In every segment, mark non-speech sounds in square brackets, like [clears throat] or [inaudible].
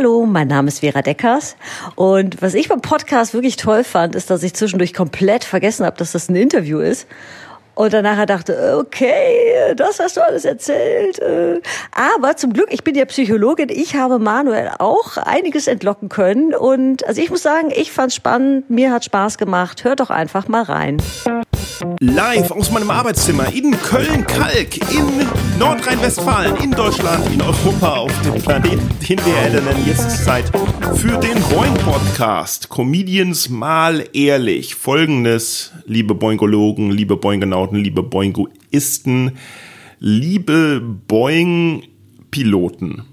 Hallo, mein Name ist Vera Deckers und was ich beim Podcast wirklich toll fand, ist, dass ich zwischendurch komplett vergessen habe, dass das ein Interview ist und danach dachte, okay, das hast du alles erzählt. Äh. Aber zum Glück, ich bin ja Psychologin, ich habe Manuel auch einiges entlocken können. Und also ich muss sagen, ich fand's spannend, mir hat Spaß gemacht. Hört doch einfach mal rein. Live aus meinem Arbeitszimmer in Köln-Kalk, in Nordrhein-Westfalen, in Deutschland, in Europa, auf dem Planeten, den wir erlernen. Jetzt ist Zeit für den Boing-Podcast. Comedians mal ehrlich. Folgendes, liebe Boingologen, liebe Boingenauten, liebe Boingoisten, liebe Boing-Piloten. [laughs]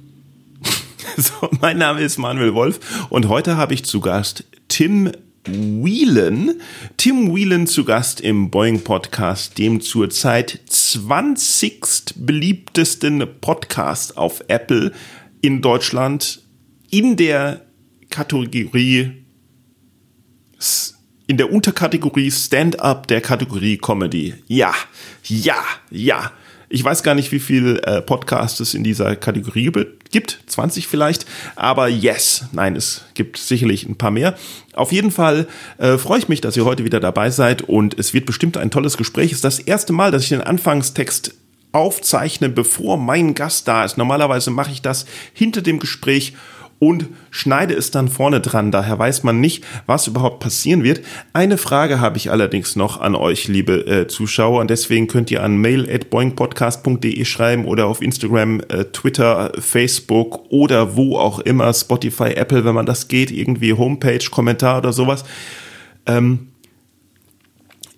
So, mein Name ist Manuel Wolf und heute habe ich zu Gast Tim Whelan. Tim Whelan zu Gast im Boeing Podcast, dem zurzeit 20. beliebtesten Podcast auf Apple in Deutschland in der Kategorie in der Unterkategorie Stand-up der Kategorie Comedy. Ja, ja, ja. Ich weiß gar nicht, wie viel äh, Podcasts es in dieser Kategorie gibt. 20 vielleicht. Aber yes. Nein, es gibt sicherlich ein paar mehr. Auf jeden Fall äh, freue ich mich, dass ihr heute wieder dabei seid und es wird bestimmt ein tolles Gespräch. Es ist das erste Mal, dass ich den Anfangstext aufzeichne, bevor mein Gast da ist. Normalerweise mache ich das hinter dem Gespräch und schneide es dann vorne dran. Daher weiß man nicht, was überhaupt passieren wird. Eine Frage habe ich allerdings noch an euch, liebe äh, Zuschauer. Und deswegen könnt ihr an mail.boingpodcast.de schreiben oder auf Instagram, äh, Twitter, Facebook oder wo auch immer, Spotify, Apple, wenn man das geht, irgendwie Homepage, Kommentar oder sowas. Ähm,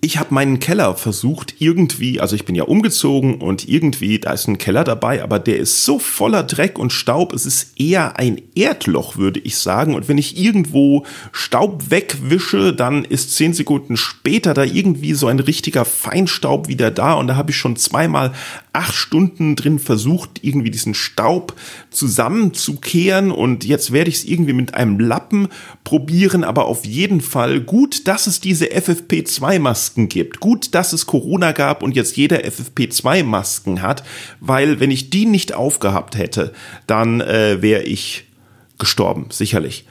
ich habe meinen Keller versucht irgendwie, also ich bin ja umgezogen und irgendwie, da ist ein Keller dabei, aber der ist so voller Dreck und Staub, es ist eher ein Erdloch, würde ich sagen. Und wenn ich irgendwo Staub wegwische, dann ist zehn Sekunden später da irgendwie so ein richtiger Feinstaub wieder da. Und da habe ich schon zweimal acht Stunden drin versucht, irgendwie diesen Staub zusammenzukehren. Und jetzt werde ich es irgendwie mit einem Lappen probieren, aber auf jeden Fall gut, dass es diese FFP2-Maske Masken gibt. Gut, dass es Corona gab und jetzt jeder FFP2-Masken hat, weil wenn ich die nicht aufgehabt hätte, dann äh, wäre ich gestorben, sicherlich.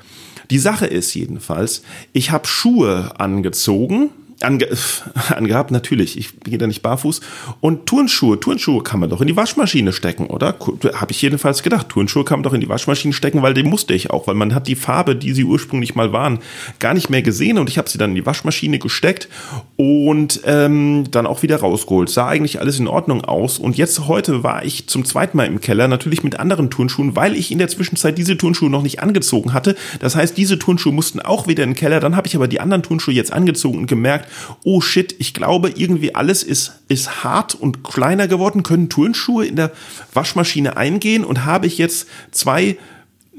Die Sache ist jedenfalls, ich habe Schuhe angezogen, ange [laughs] angehabt, natürlich, ich gehe da nicht barfuß. Und Turnschuhe, Turnschuhe kann man doch in die Waschmaschine stecken, oder? Habe ich jedenfalls gedacht. Turnschuhe kann man doch in die Waschmaschine stecken, weil die musste ich auch, weil man hat die Farbe, die sie ursprünglich mal waren, gar nicht mehr gesehen und ich habe sie dann in die Waschmaschine gesteckt und ähm, dann auch wieder rausgeholt. Sah eigentlich alles in Ordnung aus und jetzt heute war ich zum zweiten Mal im Keller, natürlich mit anderen Turnschuhen, weil ich in der Zwischenzeit diese Turnschuhe noch nicht angezogen hatte. Das heißt, diese Turnschuhe mussten auch wieder in den Keller. Dann habe ich aber die anderen Turnschuhe jetzt angezogen und gemerkt, oh shit, ich glaube irgendwie alles ist, ist hart und kleiner geworden, können Turnschuhe in der Waschmaschine eingehen und habe ich jetzt zwei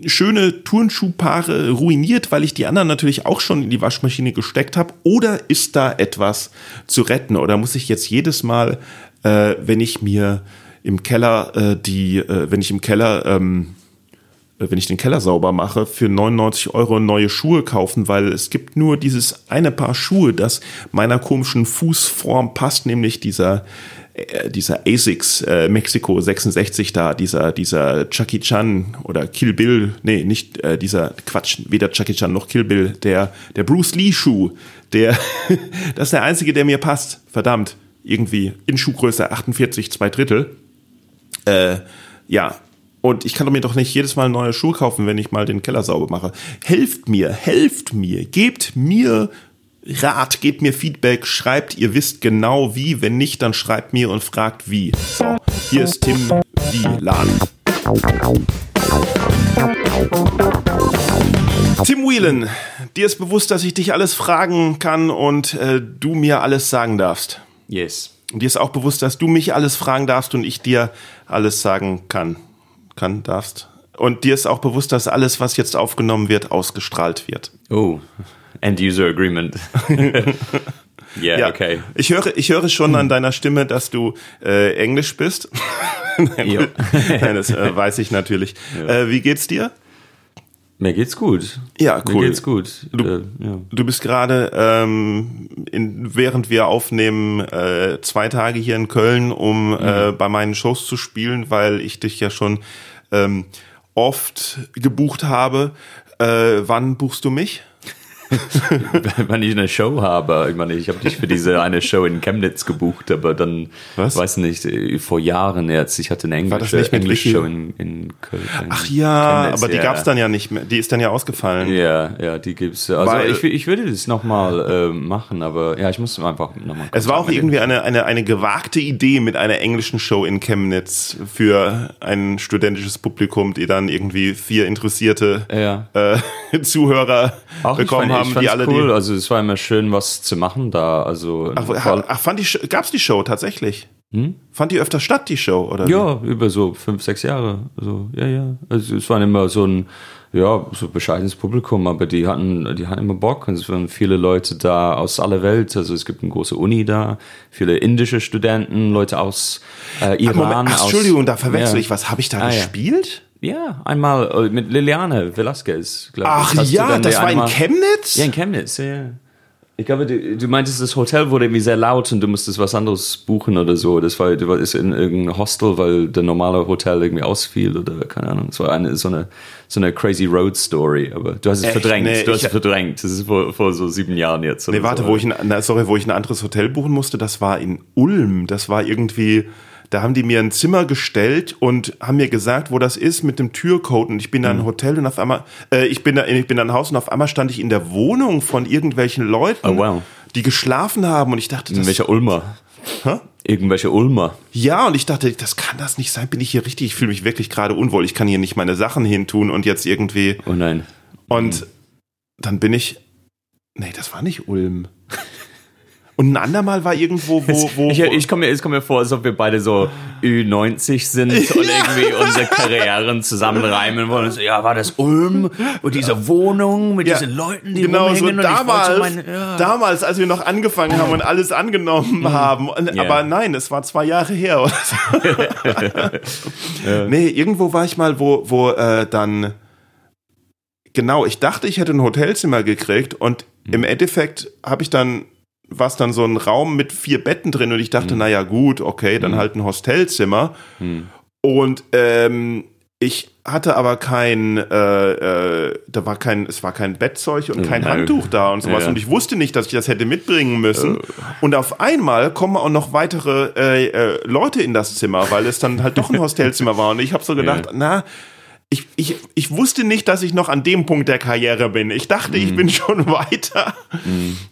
schöne Turnschuhpaare ruiniert, weil ich die anderen natürlich auch schon in die Waschmaschine gesteckt habe? Oder ist da etwas zu retten? Oder muss ich jetzt jedes Mal, äh, wenn ich mir im Keller äh, die, äh, wenn ich im Keller ähm, wenn ich den Keller sauber mache, für 99 Euro neue Schuhe kaufen, weil es gibt nur dieses eine Paar Schuhe, das meiner komischen Fußform passt, nämlich dieser äh, dieser ASICS äh, Mexiko 66 da, dieser dieser Chucky Chan oder Kill Bill, nee, nicht äh, dieser Quatsch, weder Chucky Chan noch Kill Bill, der der Bruce Lee Schuh, der [laughs] das ist der einzige, der mir passt. Verdammt, irgendwie in Schuhgröße 48 zwei Drittel. Äh, ja, und ich kann mir doch nicht jedes Mal neue Schuhe kaufen, wenn ich mal den Keller sauber mache. Helft mir, helft mir, gebt mir Rat, gebt mir Feedback, schreibt, ihr wisst genau wie. Wenn nicht, dann schreibt mir und fragt wie. So, hier ist Tim Wielan. Tim Whelan, dir ist bewusst, dass ich dich alles fragen kann und äh, du mir alles sagen darfst. Yes. Und dir ist auch bewusst, dass du mich alles fragen darfst und ich dir alles sagen kann kann, darfst. Und dir ist auch bewusst, dass alles, was jetzt aufgenommen wird, ausgestrahlt wird. Oh, End-User Agreement. [laughs] yeah, ja, okay. Ich höre, ich höre schon an deiner Stimme, dass du äh, Englisch bist. [laughs] [laughs] Nein, das äh, weiß ich natürlich. Ja. Äh, wie geht's dir? Mir geht's gut. Ja, cool. Mir geht's gut. Du, äh, ja. du bist gerade, ähm, in, während wir aufnehmen, äh, zwei Tage hier in Köln, um mhm. äh, bei meinen Shows zu spielen, weil ich dich ja schon ähm, oft gebucht habe. Äh, wann buchst du mich? [laughs] wenn ich eine Show habe, ich meine, ich habe dich für diese eine Show in Chemnitz gebucht, aber dann, Was? weiß nicht, vor Jahren jetzt, ich hatte eine englische, englische? Show in, in Köln. Ach ja, Chemnitz, aber die ja. gab's dann ja nicht mehr. Die ist dann ja ausgefallen. Ja, ja, die gibt's. Also Weil- ich, ich würde das nochmal äh, machen, aber ja, ich muss einfach nochmal. Es war auch irgendwie eine, eine, eine gewagte Idee mit einer englischen Show in Chemnitz für ein studentisches Publikum, die dann irgendwie vier interessierte Ja. äh, [laughs] Zuhörer Auch bekommen fand, haben, die alle cool. die. Also es war immer schön, was zu machen da. Also Ach, ach fand die, gab's die Show tatsächlich? Fand die öfter statt, die Show, oder? wie? Hm? Ja, über so fünf, sechs Jahre. Also, ja, ja. Also es waren immer so ein, ja, so bescheidenes Publikum, aber die hatten, die hatten immer Bock und es waren viele Leute da aus aller Welt. Also es gibt eine große Uni da, viele indische Studenten, Leute aus äh, Iran. Moment, ach, aus, Entschuldigung, da verwechsel ja. ich was. Habe ich da Ah, gespielt? Ja, einmal äh, mit Liliane Velasquez, glaube ich. Ach ja, das war in einmal- Chemnitz? Ja, in Chemnitz, ja, ja. Ich glaube, du, du meintest, das Hotel wurde irgendwie sehr laut und du musstest was anderes buchen oder so. Das war, du warst in irgendeinem Hostel, weil der normale Hotel irgendwie ausfiel oder keine Ahnung. Es war eine, so eine, so eine crazy road story. Aber du hast es Echt? verdrängt. Nee, du hast es verdrängt. Das ist vor, vor so sieben Jahren jetzt. Nee, warte, so. wo ich ein, sorry, wo ich ein anderes Hotel buchen musste, das war in Ulm. Das war irgendwie, da haben die mir ein Zimmer gestellt und haben mir gesagt, wo das ist mit dem Türcode. Und ich bin da in Mhm. ein Hotel und auf einmal, äh, ich bin da, ich bin da ein Haus und auf einmal stand ich in der Wohnung von irgendwelchen Leuten, Oh, wow. die geschlafen haben. Und ich dachte, das, Irgendwelche Ulmer. Hä? Irgendwelche Ulmer. ja, und ich dachte, das kann das nicht sein. Bin ich hier richtig? Ich fühle mich wirklich gerade unwohl. Ich kann hier nicht meine Sachen hintun und jetzt irgendwie. Oh nein. Und dann bin ich. Nee, das war nicht Ulm. Und ein andermal war irgendwo, wo. wo, Ich, ich komme mir, es kommt mir vor, als ob wir beide so Ü90 sind [laughs] und irgendwie unsere Karrieren zusammenreimen wollen. So, ja, war das Ulm und diese Wohnung mit diesen Leuten, die genau, so rumhängen wollte damals, meine- ja. damals, als wir noch angefangen haben und alles angenommen haben. Und. Aber nein, es war zwei Jahre her. Oder so. [laughs] Nee, irgendwo war ich mal, wo, wo äh, dann. Genau, ich dachte, ich hätte ein Hotelzimmer gekriegt und im Endeffekt habe ich dann war es dann so ein Raum mit vier Betten drin und ich dachte, na ja gut, okay, dann halt ein Hostelzimmer. Und ähm, ich hatte aber kein, äh, äh, da war kein, es war kein Bettzeug und kein Nein. Handtuch da und sowas. Ja. Und ich wusste nicht, dass ich das hätte mitbringen müssen. Und auf einmal kommen auch noch weitere äh, äh, Leute in das Zimmer, weil es dann halt doch ein [laughs] Hostelzimmer war. Und ich habe so gedacht, na, ich, ich, ich wusste nicht, dass ich noch an dem Punkt der Karriere bin. Ich dachte, Mhm. ich bin schon [laughs] weiter.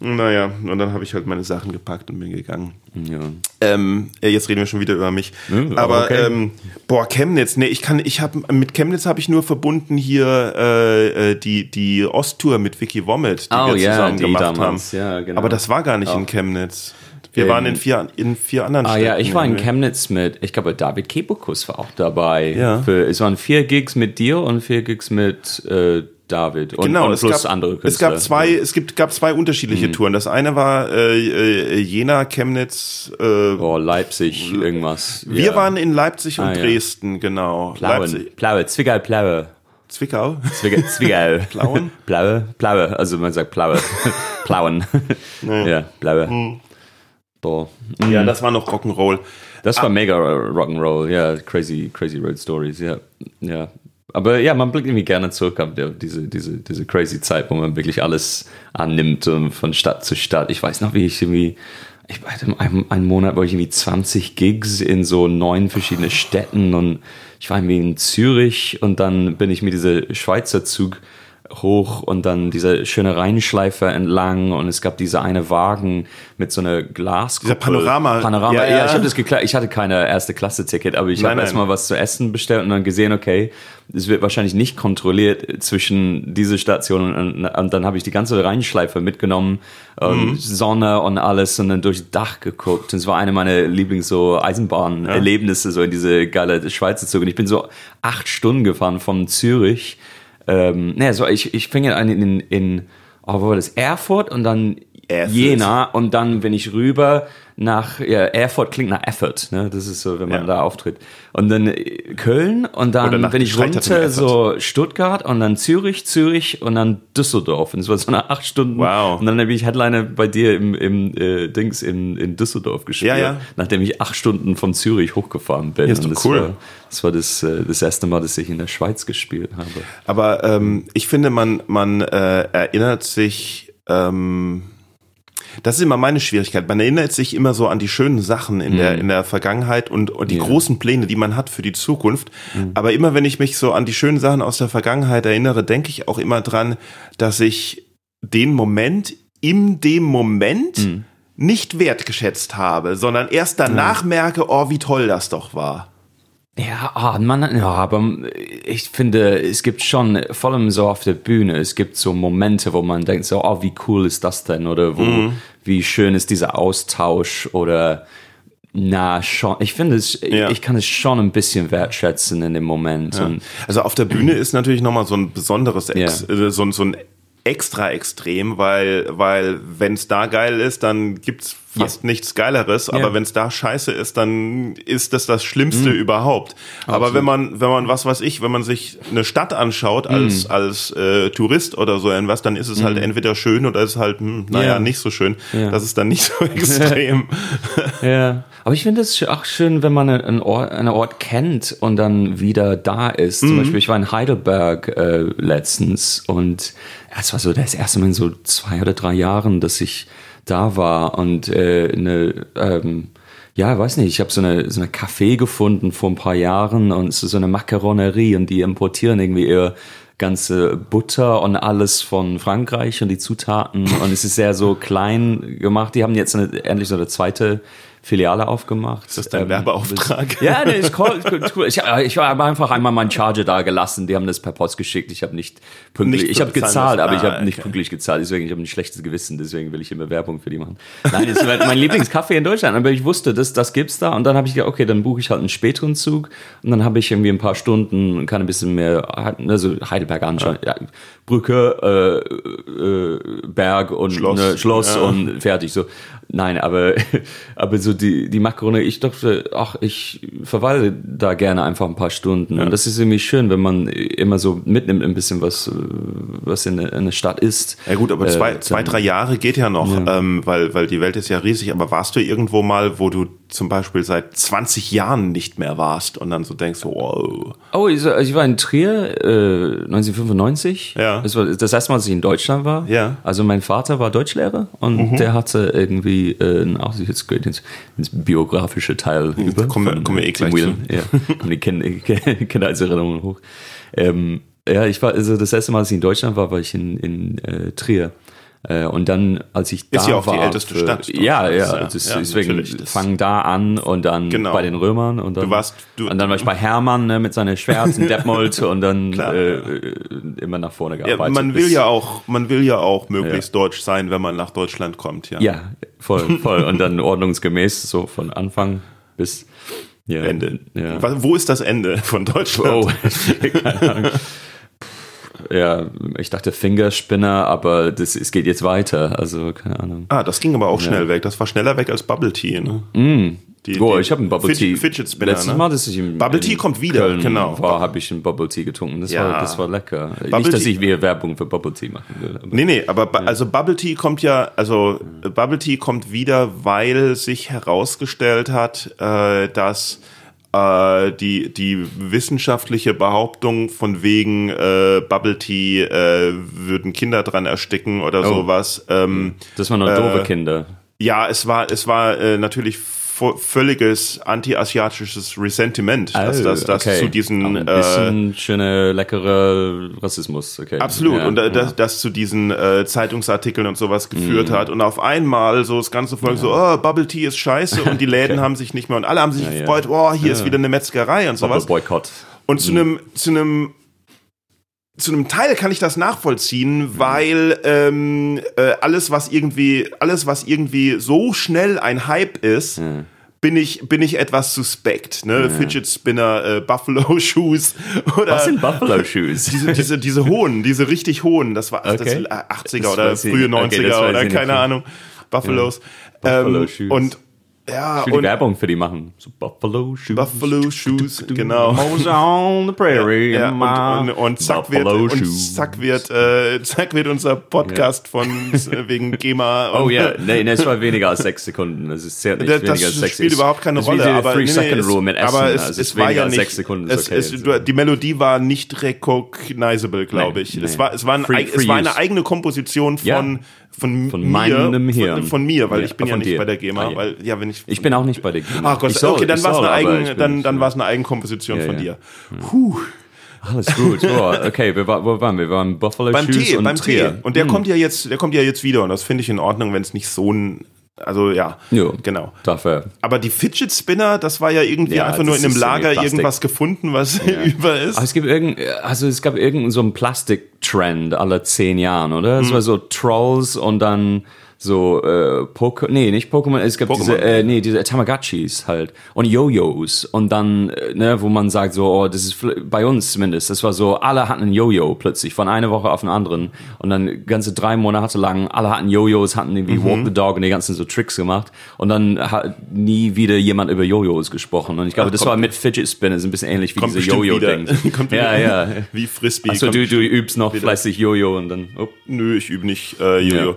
Naja, und dann habe ich halt meine Sachen gepackt und bin gegangen. Ja. Ähm, äh, jetzt reden wir schon wieder über mich. Ja, aber okay. ähm, boah, Chemnitz, nee, ich kann, ich habe mit Chemnitz habe ich nur verbunden hier äh, äh, die die Osttour mit Vicky Wommet, die Oh, wir ja, zusammen die gemacht damals, haben. ja, genau. Aber das war gar nicht in Chemnitz. Wir Ähm, waren in vier in vier anderen Ah Städten. ja, ich war in. Chemnitz mit, ich glaube, David Kebekus war auch dabei. Ja. Für, es waren vier Gigs mit dir und vier Gigs mit äh, David und, Genau, und es plus gab, andere Künstler. es gab zwei, es gibt, gab zwei unterschiedliche Mhm. Touren. Das eine war äh, äh, Jena, Chemnitz. Äh, Oh, Leipzig, irgendwas. wir ja. waren in Leipzig und Ah. Dresden, genau. Plauen, Leipzig, Plaue, Zwickau, Plaue. Zwickau. Zwickau, Zwickau. [laughs] Plauen? Plaue, Plaue, also man sagt Plaue. [laughs] Plauen. Ja, Plaue. Boah. Ja, das war noch Rock'n'Roll. Das war mega Rock'n'Roll, ja, crazy, crazy Road Stories, ja, ja. Aber ja, man blickt irgendwie gerne zurück auf diese, diese, diese crazy Zeit, wo man wirklich alles annimmt von Stadt zu Stadt. Ich weiß noch, wie ich irgendwie, ich hatte einen, einen Monat, wo ich irgendwie 20 Gigs in so neun verschiedene Städten und ich war irgendwie in Zürich und dann bin ich mit dieser Schweizer Zug hoch und dann diese schöne Rheinschleife entlang und es gab diese eine Wagen mit so einer Glaskuppel. Dieser Panorama. Panorama, Ja, ja, ja. ich habe das geklappt. Ich hatte keine erste Klasse Ticket, aber ich habe erstmal was zu essen bestellt und dann gesehen, okay, es wird wahrscheinlich nicht kontrolliert zwischen diese Stationen und, und dann habe ich die ganze Rheinschleife mitgenommen, ähm, Mhm. Sonne und alles und dann durchs Dach geguckt. Und es war eine meiner Lieblings so Eisenbahnerlebnisse so in diese geile Schweizer Zug und ich bin so acht Stunden gefahren von Zürich. Ähm, ne, so ich ich fing an in in oh, wo war das? Erfurt und dann Effort. Jena und dann bin ich rüber nach ja, Erfurt klingt nach Effort, ne? Das ist so, wenn man Ja. da auftritt. Und dann äh, Köln und dann bin ich runter so Stuttgart und dann Zürich, Zürich und dann Düsseldorf. Und es war so eine acht Stunden. Wow. Und dann habe ich Headliner bei dir im, im äh, Dings in, in Düsseldorf gespielt, Ja, ja. nachdem ich acht Stunden von Zürich hochgefahren bin. Ja, ist das cool. War, das war das, äh, das erste Mal, dass ich in der Schweiz gespielt habe. Aber ähm, ich finde, man, man äh, erinnert sich, ähm, das ist immer meine Schwierigkeit. Man erinnert sich immer so an die schönen Sachen in, der, in der Vergangenheit und, und die Mhm. Ja. Mhm. großen Pläne, die man hat für die Zukunft. Aber immer wenn ich mich so an die schönen Sachen aus der Vergangenheit erinnere, denke ich auch immer dran, dass ich den Moment in dem Moment Mhm. nicht wertgeschätzt habe, sondern erst danach merke, oh, wie toll das doch war. Ja, ah, man, ja, aber ich finde, es gibt schon, vor allem so auf der Bühne, es gibt so Momente, wo man denkt so, oh, wie cool ist das denn? Oder wo, Mhm. wie schön ist dieser Austausch? Oder, na, schon, ich finde es, Ja. ich kann es schon ein bisschen wertschätzen in dem Moment. Und, Also auf der Bühne ist natürlich nochmal so ein besonderes, Ex Ja. äh, so, ein- so ein extra extrem, weil, weil wenn es da geil ist, dann gibt's fast nichts Geileres, aber Ja. wenn es da scheiße ist, dann ist das das Schlimmste überhaupt. Aber wenn man, wenn man, was weiß ich, wenn man sich eine Stadt anschaut als, als äh, Tourist oder so irgendwas, dann ist es halt entweder schön oder ist halt, hm, naja, Ja. nicht so schön. Das ist dann nicht so [laughs] extrem. Ja, aber ich finde es auch schön, wenn man einen Ort, einen Ort kennt und dann wieder da ist. Zum Beispiel, ich war in Heidelberg äh, letztens und es war so das erste Mal in so zwei oder drei Jahren, dass ich da war und äh, eine, ähm, ja, weiß nicht, ich habe so eine, so eine Café gefunden vor ein paar Jahren und so eine Macaronerie und die importieren irgendwie ihre ganze Butter und alles von Frankreich und die Zutaten und es ist sehr so klein gemacht. Die haben jetzt eine, endlich so eine zweite Filiale aufgemacht. Ist das dein Werbeauftrag? Ja, nee, ist [laughs] cool. ist cool. Ich, äh, ich habe einfach einmal meinen Charger da gelassen. Die haben das per Post geschickt. Ich habe nicht pünktlich. Nicht ich habe gezahlt, aber ich Ah, habe nicht okay. pünktlich gezahlt. Deswegen ich habe ein schlechtes Gewissen. Deswegen will ich immer Werbung für die machen. Nein, das ist mein Lieblingskaffee in Deutschland. Aber ich wusste, das, das gibt's da. Und dann habe ich gedacht, okay, dann buche ich halt einen späteren Zug. Und dann habe ich irgendwie ein paar Stunden und kann ein bisschen mehr, also Heidelberg anschauen. Ja. Brücke, äh, äh, Berg und Schloss. Ne, Schloss Ja. und fertig. So, nein, aber, [laughs] aber so die, die Makrone, ich dachte, ach, ich verweile da gerne einfach ein paar Stunden. Und das ist irgendwie schön, wenn man immer so mitnimmt ein bisschen was, was in der, in der Stadt ist. Ja gut, aber Äh, zwei, zwei drei Jahre geht ja noch, Ähm, weil, weil die Welt ist ja riesig. Aber warst du irgendwo mal, wo du zum Beispiel seit 20 Jahren nicht mehr warst und dann so denkst, so, wow. Oh, ich, ich war in Trier äh, 1995. Ja. Das war das erste Mal, dass ich in Deutschland war. Ja. Mhm. Also mein Vater war Deutschlehrer und der hatte irgendwie äh, ein auch jetzt geht ins, ins biografische Teil über. kommen wir- kommen wir eh gleich Whelan. Ja, kommen die Kind, [laughs] Kindheitserinnerungen hoch. Ähm, ja, ich war also das erste Mal, als ich in Deutschland war, war ich in, in äh, Trier. Äh, und dann, als ich da Ist ja auch die war, älteste für- Stadt Ja, ja. ja. Ist, Ja, deswegen natürlich, das- fang da an und dann Genau. bei den Römern und dann Du warst- du- und dann war ich bei Hermann ne, mit seiner schwarzen [laughs] Detmold und dann Klar, äh, ja. äh, immer nach vorne Ja, gearbeitet. man will bis- ja auch, man will ja auch möglichst deutsch sein, wenn man nach Deutschland kommt, ja. Ja, voll, [laughs] voll. Und dann ordnungsgemäß, so von Anfang bis ja, Ende. Ja. Wo ist das Ende von Deutschland? Oh, [laughs] keine Ahnung. Ja, ich dachte Fingerspinner, aber das, es geht jetzt weiter. Also, keine Ahnung. Ah, das ging aber auch schnell weg. Das war schneller weg als Bubble Tea. Ne? Die, Oh, die ich habe einen Bubble Tea. Fidget, Spinner. Letztes ne? Mal, dass ich im Bubble Tea kommt wieder, Köln genau. war, habe ich einen Bubble Tea getrunken. Das, Ja. war, das war lecker. Bubble Nicht, dass ich wieder Werbung für Bubble Tea machen will. Aber Nee, nee, aber ba- also Bubble Tea kommt ja, also Bubble Tea kommt wieder, weil sich herausgestellt hat, äh, dass äh, die, die wissenschaftliche Behauptung von wegen äh, Bubble Tea äh, würden Kinder dran ersticken oder sowas. Ähm, Das waren noch doofe Kinder. ja, es war, es war äh, natürlich völliges anti-asiatisches Resentiment, dass das, das Oh, okay. zu diesen ein äh, bisschen schöne, leckere Rassismus. Okay. Absolut. Ja, und äh, ja. das, das zu diesen äh, Zeitungsartikeln und sowas Mhm. geführt hat. Und auf einmal so das ganze Volk so, oh, Bubble Tea ist scheiße und die [laughs] Läden haben sich nicht mehr und alle haben sich ja. gefreut, oh, hier ist wieder eine Metzgerei und sowas. Boykott. Und Mhm. zu einem, zu einem zu einem Teil kann ich das nachvollziehen, Mhm. weil ähm, äh, alles, was irgendwie, alles, was irgendwie so schnell ein Hype ist, bin ich, bin ich etwas suspekt. Ne? Fidget Spinner, äh, Buffalo [laughs] Shoes oder Was sind Buffalo Shoes? [laughs] diese, diese, diese hohen, diese richtig hohen, das war das Okay. 80er Das oder frühe okay, 90er das weiß oder keine. Ahnung. Buffalos. Buffalo ähm, Shoes. Und ja, Ich will die und Werbung für die machen. So Buffalo Shoes. Buffalo Shoes, genau. Mose on the prairie. Ja, my und, und, und zack wird, Buffalo und Shoes. zack wird, äh, zack wird unser Podcast von [laughs] äh, wegen GEMA. Oh ja, nee, nee, es war weniger als sechs Sekunden. Das ist sehr nicht Das, weniger als das sechs. spielt Es- überhaupt keine es Rolle. Aber, Three nee, nee, Second es, Rule mit Essen. aber es, also es, weniger war ja als nicht, sechs Sekunden. Es, ist okay. es, du, die Melodie war nicht recognizable, glaube ich. nee. Es war, es war, ein, Free- free es war eine eigene Komposition von, Ja. von, Von mir, meinem Hirn. Von, von mir, weil Ja, ich bin ja von nicht bei der GEMA, Ah, ja. weil ja, wenn ich ich bin auch nicht bei der GEMA. Ach Gott, Ich okay, dann ich war es eine, eigen, ich dann, dann ja. eine Eigenkomposition Ja, von ja. dir. Puh. Alles gut. Oh, okay, wir, war- wo waren wir? Wir waren Buffalo Beim Shoes Tee, und beim Trier. Tee. Und der kommt ja jetzt, der kommt ja jetzt wieder und das finde ich in Ordnung, wenn es nicht so ein, also ja, Ja. genau. Dafür. Aber die Fidget Spinner, das war ja irgendwie Ja, einfach nur in einem Lager irgendwas gefunden, was [laughs] über ist. Aber es gibt irgend, also es gab irgendeinen so einen Plastiktrend alle zehn Jahren, oder? Hm. Es war so Trolls und dann so äh, Poke nee, nicht Pokémon, es gab Pokémon. diese, äh, nee, diese Tamagotchis halt und Yo-Yos und dann, äh, ne, wo man sagt so, oh, das ist bei uns zumindest, das war so, alle hatten ein Yo-Yo plötzlich von einer Woche auf den anderen und dann ganze drei Monate lang, alle hatten Yo-Yos, hatten irgendwie Mhm. Walk the Dog und die ganzen so Tricks gemacht und dann hat nie wieder jemand über Yo-Yos gesprochen und ich glaube, Ach, das war mit Fidget Spinners ein bisschen ähnlich wie diese wieder. [laughs] Yo-Yo-Ding. Ja, wieder. ja. Wie Frisbee. Achso, kommt- du, du übst noch fleißig Jojo und dann. Oh. Nö, ich übe nicht äh, Jojo. Ja.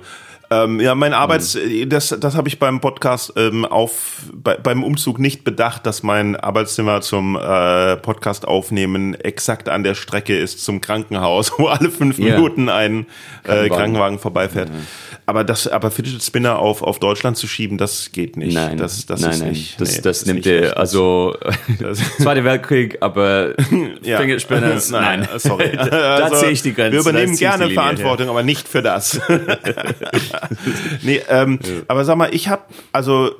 Mhm. Ähm, ja, mein Arbeits, das, das habe ich beim Podcast ähm, auf bei, beim Umzug nicht bedacht, dass mein Arbeitszimmer zum äh, Podcast aufnehmen exakt an der Strecke ist zum Krankenhaus, [laughs] wo alle fünf Ja. Minuten ein äh, Krankenwagen. Vorbeifährt. Aber das, aber Fidget Spinner auf auf Deutschland zu schieben, das geht nicht. Nein, das, das nein, ist nein. nicht. Das, nee, das ist nimmt nicht dir, recht. also [laughs] Zweiter Weltkrieg, aber [laughs] Ja. Fingerspinners, nein. sorry. da Also, ziehe ich die Grenze. Wir übernehmen gerne Verantwortung, aber nicht für das. [laughs] nee, ähm, aber sag mal, ich habe also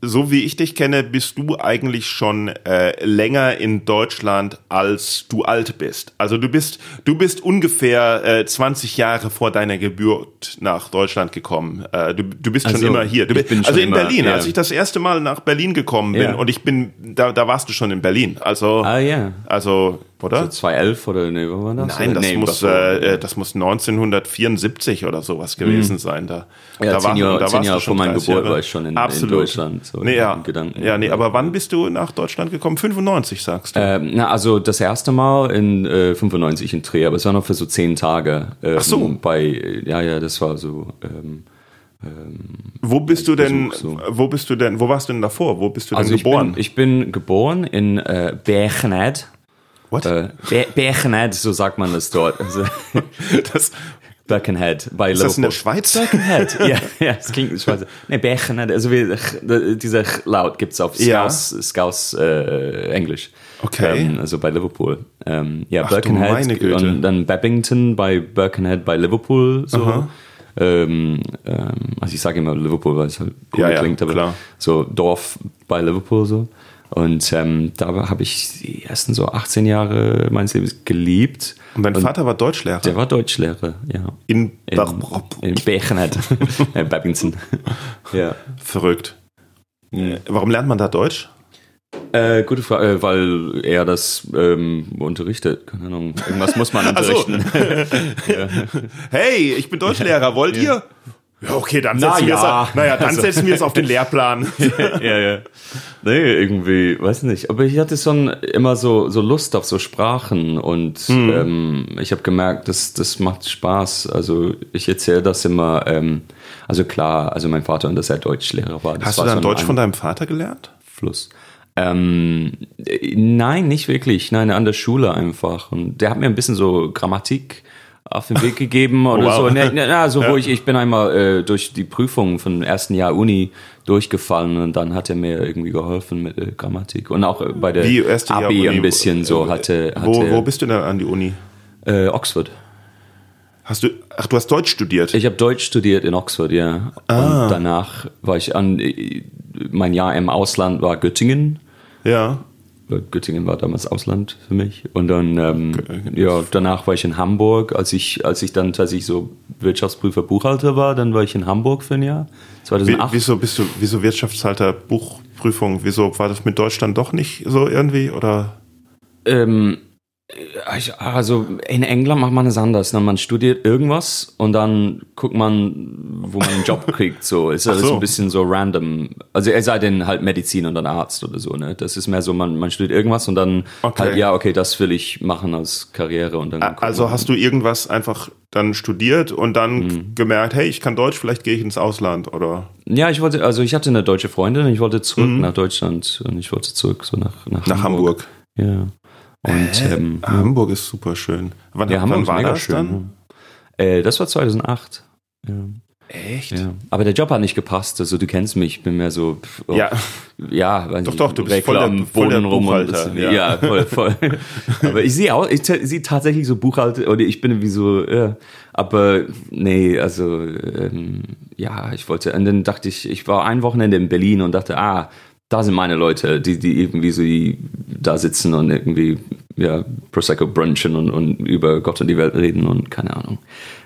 so wie ich dich kenne, bist du eigentlich schon äh, länger in Deutschland, als du alt bist. Also du bist du bist ungefähr äh, 20 Jahre vor deiner Geburt nach Deutschland gekommen. Äh, du, du bist schon Also, immer hier. Du ich bist, bin schon also in immer, Berlin, ja. als ich das erste Mal nach Berlin gekommen bin Ja. und ich bin da da warst du schon in Berlin. Also Ah ja. also oder? 2011 oder nee, wann war das? Nein, das nee, muss äh, das muss 1974 oder sowas gewesen sein. Da, Mhm. Ja, da zehn Jahre- da zehn Jahre schon vor meiner 30 Geburt Jahre. war ich schon in- in. Deutschland, so nee, ja. in Gedanken. Ja, nee, aber wann bist du nach Deutschland gekommen? 95 sagst du. Ähm, na, also das erste Mal in äh, 95 in Trier, aber es war noch für so zehn Tage. Ähm, Ach so. Bei, äh, ja, ja, das war so. Ähm, wo bist du denn? Besuch, so. Wo bist du denn? Wo warst du denn davor? Wo bist du also denn ich geboren? bin, ich bin geboren in äh, Berchened. What? Äh, Berchened, so sagt man das dort. Also, [laughs] das, Birkenhead bei ist das in der Liverpool. Schweiz? Birkenhead, ja, [laughs] ja, es klingt Schweizer. Nee, Birkenhead, also wie, dieser Laut gibt's auf Ja. Scouse, Scouse äh, Englisch. Okay. Ähm, also bei Liverpool. Ähm, ja, Ach du Birkenhead meine Güte. und dann Babington bei Birkenhead bei Liverpool. So. Ähm, ähm, also ich sage immer Liverpool, weil es halt cool Ja, ja, klingt, aber klar. so Dorf bei Liverpool so. Und ähm, da habe ich die ersten so 18 Jahre meines Lebens geliebt. Und dein Vater war Deutschlehrer. Der war Deutschlehrer, ja. in, In, in Birkenhead. [laughs] äh, Babington. ja. Verrückt. Äh, Warum lernt man da Deutsch? Äh, gute Frage, äh, weil er das ähm, unterrichtet. Keine Ahnung. Irgendwas muss man Ach so. unterrichten. [laughs] [laughs] Hey, ich bin Deutschlehrer, wollt ihr? Ja, okay, dann setzen wir es ja. auf, naja, dann Also. setzen wir es auf den [laughs] Lehrplan. [laughs] ja, ja. Nee, irgendwie, weiß nicht. Aber ich hatte schon immer so, so Lust auf so Sprachen und Hm. ähm, ich habe gemerkt, das, das macht Spaß. Also ich erzähle das immer, ähm, also klar, also mein Vater und dass er Deutschlehrer war. Das Hast du war dann schon Deutsch von deinem Vater gelernt? Fluss. Ähm, äh, nein, nicht wirklich. Nein, an der Schule einfach. Und der hat mir ein bisschen so Grammatik auf den Weg gegeben oder wow. so. Ne, na, so [laughs] wo ich, ich bin einmal äh, durch die Prüfung vom ersten Jahr Uni durchgefallen und dann hat er mir irgendwie geholfen mit äh, Grammatik und auch äh, bei der Jahr Abi Uni, ein bisschen so äh, hatte, hatte Wo, wo bist du denn an die Uni? äh, Oxford. Hast du, ach, du hast Deutsch studiert? Ich habe Deutsch studiert in Oxford, ja. Ah. Und danach war ich an, äh, mein Jahr im Ausland war Göttingen. ja. Göttingen war damals Ausland für mich. Und dann, ähm, ja, danach war ich in Hamburg. Als ich, als ich dann tatsächlich so Wirtschaftsprüfer Buchhalter war, dann war ich in Hamburg für ein Jahr. Wie, 2008. wieso bist du, wieso Wirtschaftshalter Buchprüfung? Wieso war das mit Deutschland doch nicht so irgendwie? Oder? Ähm, also in England macht man es anders. Ne? Man studiert irgendwas und dann guckt man, wo man einen Job [laughs] kriegt. So ist alles so. ein bisschen so random. Also es sei denn halt Medizin und dann Arzt oder so. Ne? Das ist mehr so, man, man studiert irgendwas und dann Okay. halt ja, okay, das will ich machen als Karriere und dann. Also man. hast du irgendwas einfach dann studiert und dann Mhm. gemerkt, hey, ich kann Deutsch, vielleicht gehe ich ins Ausland oder Ja, ich wollte, also ich hatte eine deutsche Freundin und ich wollte zurück nach Deutschland und ich wollte zurück so nach nach, nach Hamburg. Ja. Und ähm, Hamburg ist super schön. Wann, ja, Hamburg wann war mega das schön. dann? Äh, das war 2008. Ja. Echt? Ja. Aber der Job hat nicht gepasst. Also du kennst mich, ich bin mehr so. oh, Ja. Ja, Doch, doch, du bist voll der- Reklam, voll der Wohnen rum Buchhalter, ja. ja. voll, voll. [laughs] aber ich sehe auch, ich sehe tatsächlich so Buchhalter oder ich bin wie so, ja. Aber nee, also ähm, ja, ich wollte. Und dann dachte ich, ich war ein Wochenende in Berlin und dachte, ah, da sind meine Leute, die, die irgendwie so die da sitzen und irgendwie ja, Prosecco brunchen und, und über Gott und die Welt reden und keine Ahnung.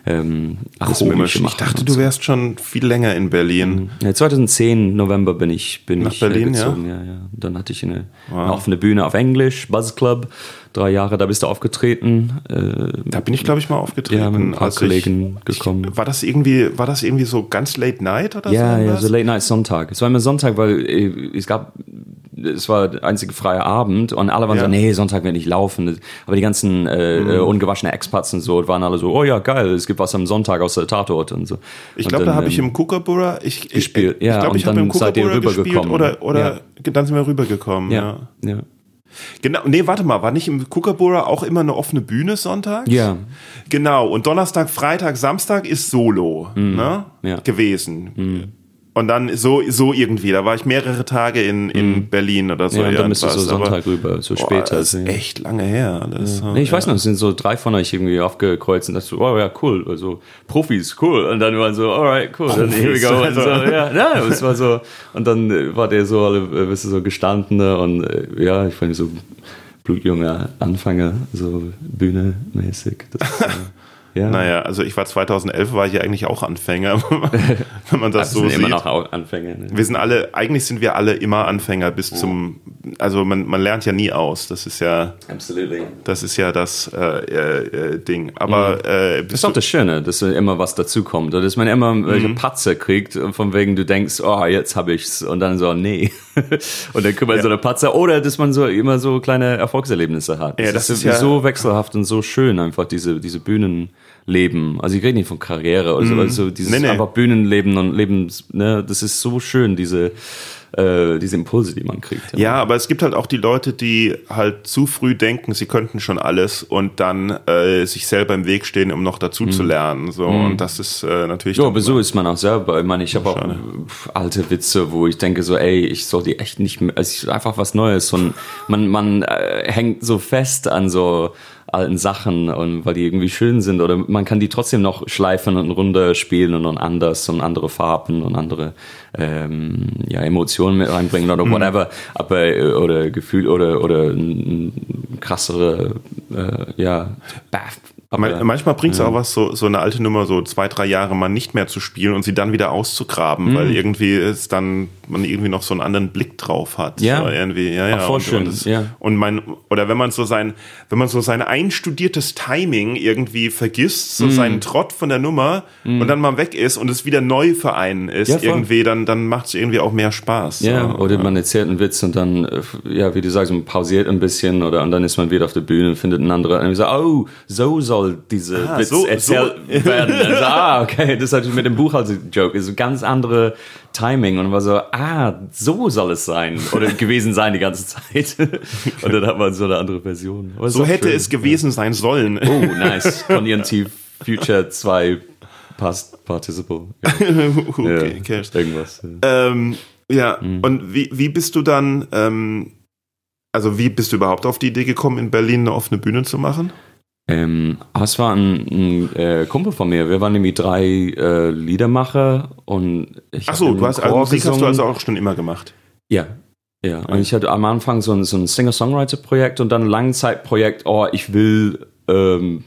Ähm, alles Komisch. Ich dachte, du so. wärst schon viel länger in Berlin. Ja, 2010 November bin ich bin Nach ich Berlin, ja? gezogen. Ja? Ja, Dann hatte ich eine, eine offene Bühne auf Englisch, Buzz Club. Drei Jahre, da bist du aufgetreten. Äh, Da bin ich, glaube ich, mal aufgetreten. Ja, mit ein paar als Kollegen ich, gekommen. Ich, war das irgendwie, war das irgendwie so ganz late night oder ja, so? ja, irgendwas? so Late Night Sonntag. Es war immer Sonntag, weil äh, es gab, es war der einzige freie Abend und alle waren Ja. so, nee, Sonntag will ich laufen. Aber die ganzen äh, Mhm. äh, ungewaschene Expats und so waren alle so, oh ja, geil, es gibt was am Sonntag aus der Tatort und so. Ich glaube, da habe ich ähm, im Kookaburra ich, gespielt, Ich, ja, ich glaube, ich habe im Kookaburra gespielt rübergekommen. oder, oder Ja. dann sind wir rübergekommen. Ja. ja. Genau. Nee, warte mal, war nicht im Kookaburra auch immer eine offene Bühne sonntags? Ja. Genau. Und Donnerstag, Freitag, Samstag ist Solo ne? Mhm. Ja. gewesen. Und dann so, so irgendwie. Da war ich mehrere Tage in, in Berlin oder so. Mhm. Ja, und dann bist du so. Aber- Sonntag rüber, so Boah, später. Das ist ja. echt lange her. Alles. Nee, ich weiß noch, es sind so drei von euch irgendwie aufgekreuzt und das so, oh ja, cool, also Profis, cool. Und dann waren so, alright, cool, dann here we go. Und also. so, ja, ja, es war so, und dann äh, war der so, alle, äh, weißt du, so gestandene und äh, ja, ich fand so blutjunger Anfänger, so Bühne-mäßig. Das, äh, [laughs] ja. Naja, also ich war 2011, war ich ja eigentlich auch Anfänger, [laughs] wenn man das das so sind sieht. immer noch Anfänger. Ne? Wir sind alle, eigentlich sind wir alle immer Anfänger bis zum, also man, man lernt ja nie aus. Das ist ja, Absolutely. das ist ja das äh, äh, äh, Ding. Aber äh, Das ist auch das Schöne, dass immer was dazukommt. Oder dass man immer welche Patze kriegt, von wegen du denkst, oh, jetzt habe ich's. Und dann so, nee. [laughs] und dann kriegt man so eine Patze. Oder dass man so immer so kleine Erfolgserlebnisse hat. Ja, das ist so- ja- so wechselhaft und so schön, einfach diese, diese Bühnenleben. Also ich rede nicht von Karriere oder so, also dieses Nee, nee. einfach Bühnenleben und Lebens, ne, das ist so schön, diese, äh, diese Impulse, die man kriegt. ja, aber es gibt halt auch die Leute, die halt zu früh denken, sie könnten schon alles und dann äh, sich selber im Weg stehen, um noch dazu zu lernen. So und das ist äh, natürlich. Mhm. Ja, aber so ist man auch selber. Ich meine, ich habe auch alte Witze, wo ich denke so, ey, ich soll die echt nicht mehr, es ist einfach was Neues und man, man äh, hängt so fest an so alten Sachen und weil die irgendwie schön sind oder man kann die trotzdem noch schleifen und runter spielen und anders und andere Farben und andere ähm, ja, Emotionen mit reinbringen oder whatever, aber äh, oder Gefühl oder oder krassere äh, ja, Man, manchmal bringt es auch was, so, so eine alte Nummer so zwei, drei Jahre mal nicht mehr zu spielen und sie dann wieder auszugraben, Mhm. weil irgendwie ist dann man irgendwie noch so einen anderen Blick drauf hat. Ja. So irgendwie, ja, ja. Ach, voll und, schön, Und, es- ja. und mein, oder wenn man so sein, wenn man so sein einstudiertes Timing irgendwie vergisst, Mhm. so seinen Trott von der Nummer und dann mal weg ist und es wieder neu für einen ist, Ja, irgendwie, dann, dann macht es irgendwie auch mehr Spaß. Ja, so. oder man erzählt einen Witz und dann, äh, ja, wie du sagst, man pausiert ein bisschen oder und dann ist man wieder auf der Bühne und findet einen anderen und sagt, oh, so soll diese Ah, Witz so- erzählt werden. [laughs] Also, ah, okay, das ist natürlich mit dem Buchhalter-Joke, ist ein ganz andere Timing und man war so, ah, so soll es sein oder gewesen sein die ganze Zeit. [laughs] und dann hat man so eine andere Version. Aber So hätte schön. es gewesen sein sollen. Oh, nice. Konjunktiv Future 2 Past Participle. [laughs] okay, ja, cares. irgendwas. Ja. Ähm, ja, Mhm. und wie, wie bist du dann, ähm, also wie bist du überhaupt auf die Idee gekommen, in Berlin eine offene Bühne zu machen? Ähm, es war ein, ein äh, Kumpel von mir. Wir waren nämlich drei äh, Liedermacher und ich Ach so, du hast also Musik hast du also auch schon immer gemacht. Ja. Ja, und ich hatte am Anfang so ein, so ein Singer-Songwriter-Projekt und dann ein Langzeitprojekt, oh, ich will ähm,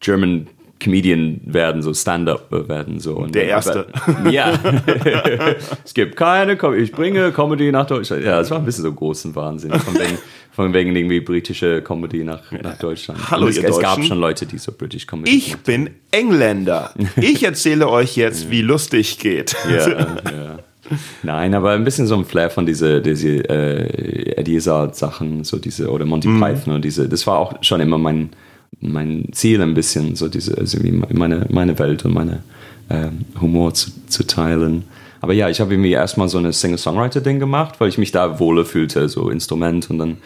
German Comedian werden, so Stand-up werden. So. Und Der Erste. Aber, ja. [laughs] es gibt keine, ich bringe Comedy nach Deutschland. Ja, es war ein bisschen so großen Wahnsinn. Von wegen, von wegen irgendwie britische Comedy nach, nach Deutschland. Hallo, Und es, ihr es gab schon Leute, die so British Comedy Ich bin Engländer. [laughs] Ich erzähle euch jetzt, wie lustig geht. Ja, ja. [laughs] Nein, aber ein bisschen so ein Flair von diese, diese äh, Eddie Izzard Sachen, so diese, oder Monty Python und diese, das war auch schon immer mein, mein Ziel ein bisschen, so diese, also meine, meine Welt und meine ähm, Humor zu, zu teilen. Aber ja, ich habe irgendwie erstmal so eine Singer-Songwriter-Ding gemacht, weil ich mich da wohler fühlte, so Instrument und dann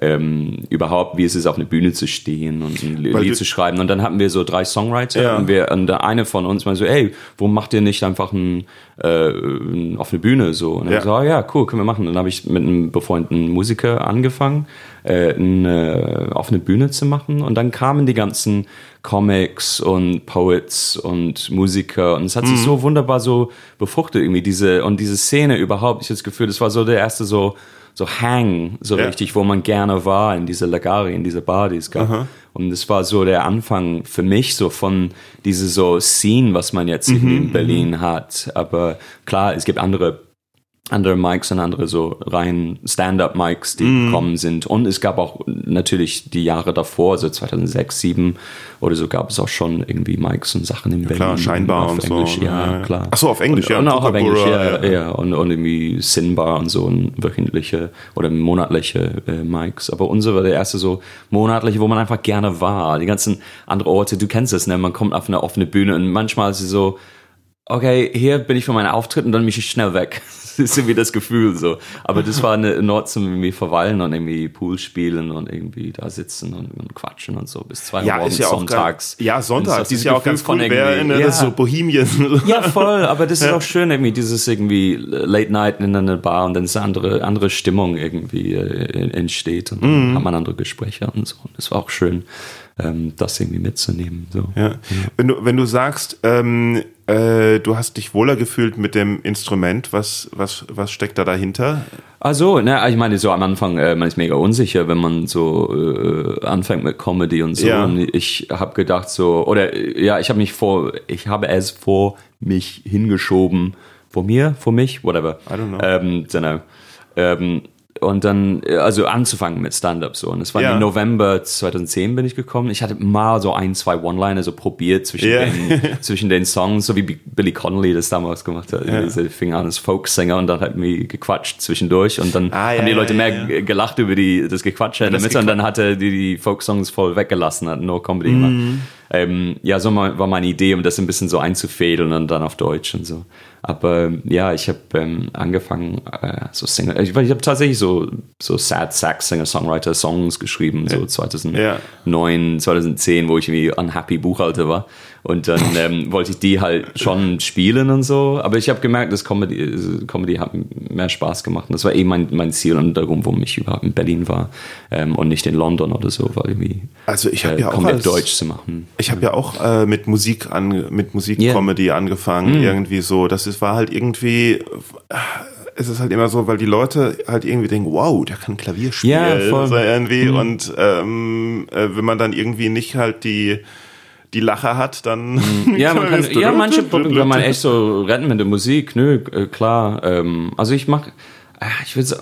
ähm, überhaupt, wie es ist, auf eine Bühne zu stehen und ein Weil Lied zu schreiben. Und dann hatten wir so drei Songwriter Ja. und wir und der eine von uns mal so, ey, warum macht ihr nicht einfach ein, äh, ein, auf eine Bühne so? Und Ja. ja. so, ah, ja, cool, können wir machen. Dann habe ich mit einem befreundeten Musiker angefangen, äh, eine, auf eine Bühne zu machen. Und dann kamen die ganzen Comics und Poets und Musiker und es hat sich Mhm. so wunderbar so befruchtet irgendwie diese und diese Szene überhaupt. Ich habe das Gefühl, das war so der erste so so Hang, so Ja. richtig, wo man gerne war in dieser Lagari, in dieser Bar, die es gab. Und das war so der Anfang für mich so von diese so Scene, was man jetzt Mhm, in Berlin hat. Aber klar, es gibt andere andere Mics und andere so rein Stand-up-Mics, die Mhm. gekommen sind. Und es gab auch natürlich die Jahre davor, so 2006, 2007 oder so gab es auch schon irgendwie Mics und Sachen in Berlin. klar, scheinbar auf und so. Englisch, Ja, Ja, ja. klar. Ach so, auf Englisch, und, ja, Und auch auf Englisch, ja, ja. ja. Und, und irgendwie Sinbar und so ein wöchentliche oder monatliche äh, Mics. Aber unsere war der erste so monatliche, wo man einfach gerne war. Die ganzen andere Orte, du kennst es, ne? Man kommt auf eine offene Bühne und manchmal ist es so, okay, hier bin ich für meinen Auftritt und dann bin ich schnell weg. [laughs] Das ist irgendwie das Gefühl so. Aber das war eine, ein Ort zum irgendwie verweilen und irgendwie Pool spielen und irgendwie da sitzen und, und quatschen und so bis zwei Uhr Ja, morgens ist ja sonntags. Ganz, ja, sonntags das ist ja auch ganz cool. Wer in ja. so Bohemien. Ja, voll, aber das [laughs] ist auch schön, irgendwie dieses irgendwie Late Night in einer Bar und dann ist eine andere, andere Stimmung irgendwie äh, entsteht und dann Mhm. hat man andere Gespräche und so. Und das war auch schön, ähm, das irgendwie mitzunehmen. So. Ja. Wenn du, wenn du sagst, ähm, äh, du hast dich wohler gefühlt mit dem Instrument, was, was, was steckt da dahinter? Also, ne, ich meine, so am Anfang, äh, man ist mega unsicher, wenn man so äh, anfängt mit Comedy und so. Ja. Und ich habe gedacht so, oder äh, ja, ich habe mich vor, ich habe es vor mich hingeschoben, vor mir, vor mich, whatever. I don't know. Ähm, genau. Ähm, und dann, äh, also anzufangen mit Stand-up so. Und es war Ja. im November 2010 bin ich gekommen. Ich hatte mal so ein, zwei One-Liner so probiert zwischen, Ja. den, [laughs] zwischen den Songs, so wie Billy Connolly das damals gemacht hat. Diese fing an als Folksänger und dann hat mir gequatscht zwischendurch und dann Ah, ja, haben die Leute ja, mehr ja. ge- gelacht über die, das Gequatsche in der Mitte und dann hat er die, die Folksongs voll weggelassen, hat nur Comedy Mhm. gemacht. Ähm, ja, so war meine Idee, um das ein bisschen so einzufädeln und dann auf Deutsch und so. Aber ja, ich habe ähm, angefangen, äh, so Singer, ich, ich habe tatsächlich so, so Sad Sack Singer Songwriter Songs geschrieben, so 2009, 2010, wo ich irgendwie unhappy Buchhalter war. Und dann [laughs] ähm, wollte ich die halt schon spielen und so. Aber ich habe gemerkt, dass Comedy, Comedy hat mehr Spaß gemacht. Und das war eh mein, mein Ziel und darum, warum ich überhaupt in Berlin war ähm, und nicht in London oder so, weil irgendwie Also ich habe äh, ja auch komplett als, Deutsch zu machen. Ich habe ja auch äh, mit Musik an, mit Musik-Comedy angefangen, irgendwie so. Das ist, war halt irgendwie, äh, es ist halt immer so, weil die Leute halt irgendwie denken, wow, der kann Klavier spielen. Ja, voll. So irgendwie. Und ähm, äh, wenn man dann irgendwie nicht halt die die Lacher hat, dann [laughs] Ja, man kann, ja, manche Produkte kann man echt so retten mit der Musik, nö, äh, klar. Ähm, also ich mach, ich würde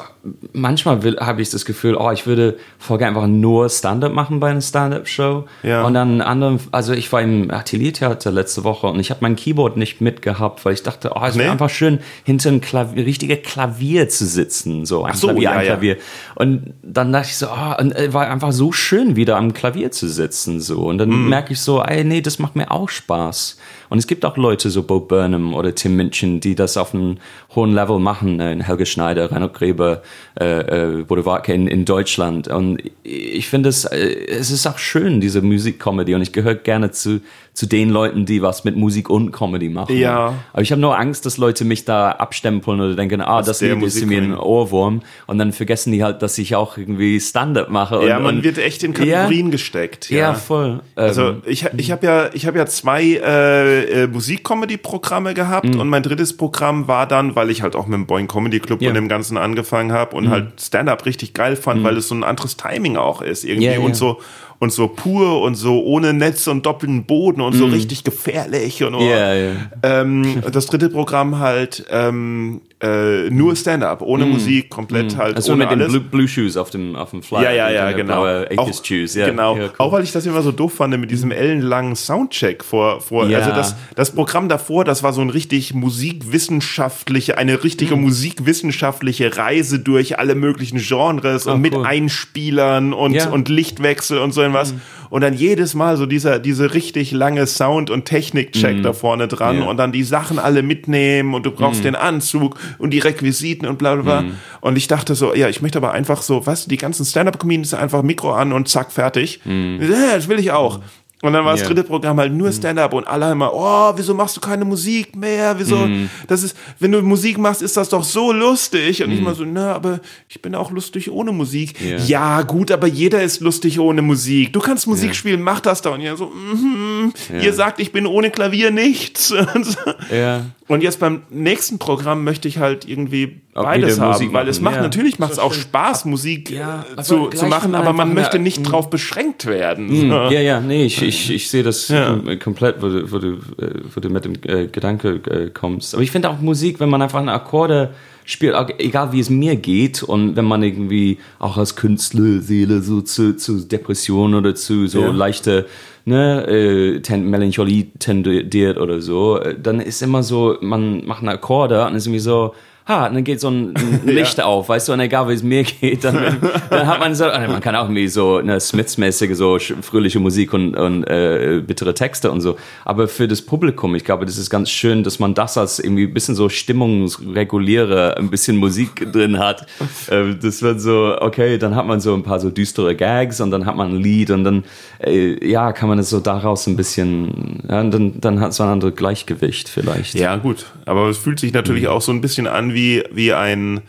manchmal habe ich das Gefühl, oh, ich würde gerne einfach nur Stand-up machen bei einer Stand-up-Show. Ja. Und dann anderen, also ich war im Ateliertheater letzte Woche und ich habe mein Keyboard nicht mitgehabt, weil ich dachte, oh, es wäre Nee? einfach schön, hinter ein Klavier, richtige Klavier zu sitzen, so ein so, Klavier, ja, ein ja. Klavier. Und dann dachte ich so, oh, und äh, war einfach so schön, wieder am Klavier zu sitzen, so. Und dann Mhm. merke ich so, ey, nee, das macht mir auch Spaß. Und es gibt auch Leute, so Bo Burnham oder Tim Minchin, die das auf einem hohen Level machen, äh, Helge Schneider, Reinhold Gräber, äh, äh, Bodewarke in, in Deutschland. Und ich finde es, äh, es ist auch schön, diese Musikcomedy. Und ich gehöre gerne zu, zu den Leuten, die was mit Musik und Comedy machen. Ja. Aber ich habe nur Angst, dass Leute mich da abstempeln oder denken, ah, das Lied ist mir ein. Ohrwurm. Und dann vergessen die halt, dass ich auch irgendwie Stand-up mache. Und, Ja, man und, wird echt in Kategorien gesteckt. Ja, voll. Also Ähm, ich, ich habe ja, ich habe ja zwei äh, äh, Musik-Comedy-Programme gehabt Mhm. und mein drittes Programm war dann, weil ich halt auch mit dem Boeing Comedy Club Ja. Mhm. und dem Ganzen angefangen habe und halt Stand-up richtig geil fand, weil es so ein anderes Timing auch ist irgendwie Ja, ja. und so und so pur und so ohne Netz und doppelten Boden und so richtig gefährlich und oh. Mhm. Ja, ja. Ähm, das dritte Programm halt ähm, äh, nur Stand-up, ohne Musik, komplett halt also ohne mit den alles. Blue, Blue Shoes auf dem, auf dem Flyer. Ja, ja, ja, den genau. auch, Shoes, ja. Genau. Ja, cool. Auch weil ich das immer so doof fand mit diesem ellenlangen Soundcheck vor, vor Ja. also das, das Programm davor, das war so ein richtig musikwissenschaftliche, eine richtige musikwissenschaftliche Reise durch alle möglichen Genres und Ah, mit cool. Einspielern und, Ja. und Lichtwechsel und so irgendwas. Und dann jedes Mal so dieser, diese richtig lange Sound- und Technikcheck da vorne dran Ja. und dann die Sachen alle mitnehmen und du brauchst den Anzug und die Requisiten und bla bla bla. Und ich dachte so, ja, ich möchte aber einfach so, was, die ganzen Stand-Up-Comedians einfach Mikro an und zack, fertig. Ja, das will ich auch. Und dann war das Ja. dritte Programm halt nur Stand-up und alle immer, oh, wieso machst du keine Musik mehr? Wieso? Das ist, wenn du Musik machst, ist das doch so lustig. Und ich immer so, na, aber ich bin auch lustig ohne Musik. Ja. Ja, gut, aber jeder ist lustig ohne Musik. Du kannst Musik spielen, mach das doch. Und ja, so, mhm, ihr sagt, ich bin ohne Klavier nichts. [laughs] Ja. Und jetzt beim nächsten Programm möchte ich halt irgendwie Auch beides haben, Musik weil es macht ja. natürlich macht es auch Spaß, Musik Ja, äh, zu, zu machen, aber man möchte nicht drauf beschränkt werden. Ja, ja, nee, ich, ich, ich sehe das kom- komplett, wo du, wo du, äh, wo du mit dem äh, Gedanke äh, kommst. Aber ich finde auch Musik, wenn man einfach eine Akkorde spielt, auch egal wie es mir geht, und wenn man irgendwie auch als Künstler Seele so zu, zu Depression oder zu so Ja. leichte ne, äh, ten, Melancholie tendiert oder so, äh, dann ist immer so, man macht eine Akkorde und ist irgendwie so, ha, und dann geht so ein, ein [laughs] Licht auf, weißt du, und egal wie es mir geht, dann, [laughs] dann hat man so, also man kann auch irgendwie so eine Smiths-mäßige, so fröhliche Musik und, und äh, bittere Texte und so. Aber für das Publikum, ich glaube, das ist ganz schön, dass man das als irgendwie ein bisschen so Stimmungsregulierer, ein bisschen Musik drin hat. [laughs] Äh, das wird so, okay, dann hat man so ein paar so düstere Gags und dann hat man ein Lied und dann, äh, ja, kann man es so daraus ein bisschen, ja, dann, dann hat es so ein anderes Gleichgewicht vielleicht. Ja, gut. Aber es fühlt sich natürlich auch so ein bisschen an wie, wie ein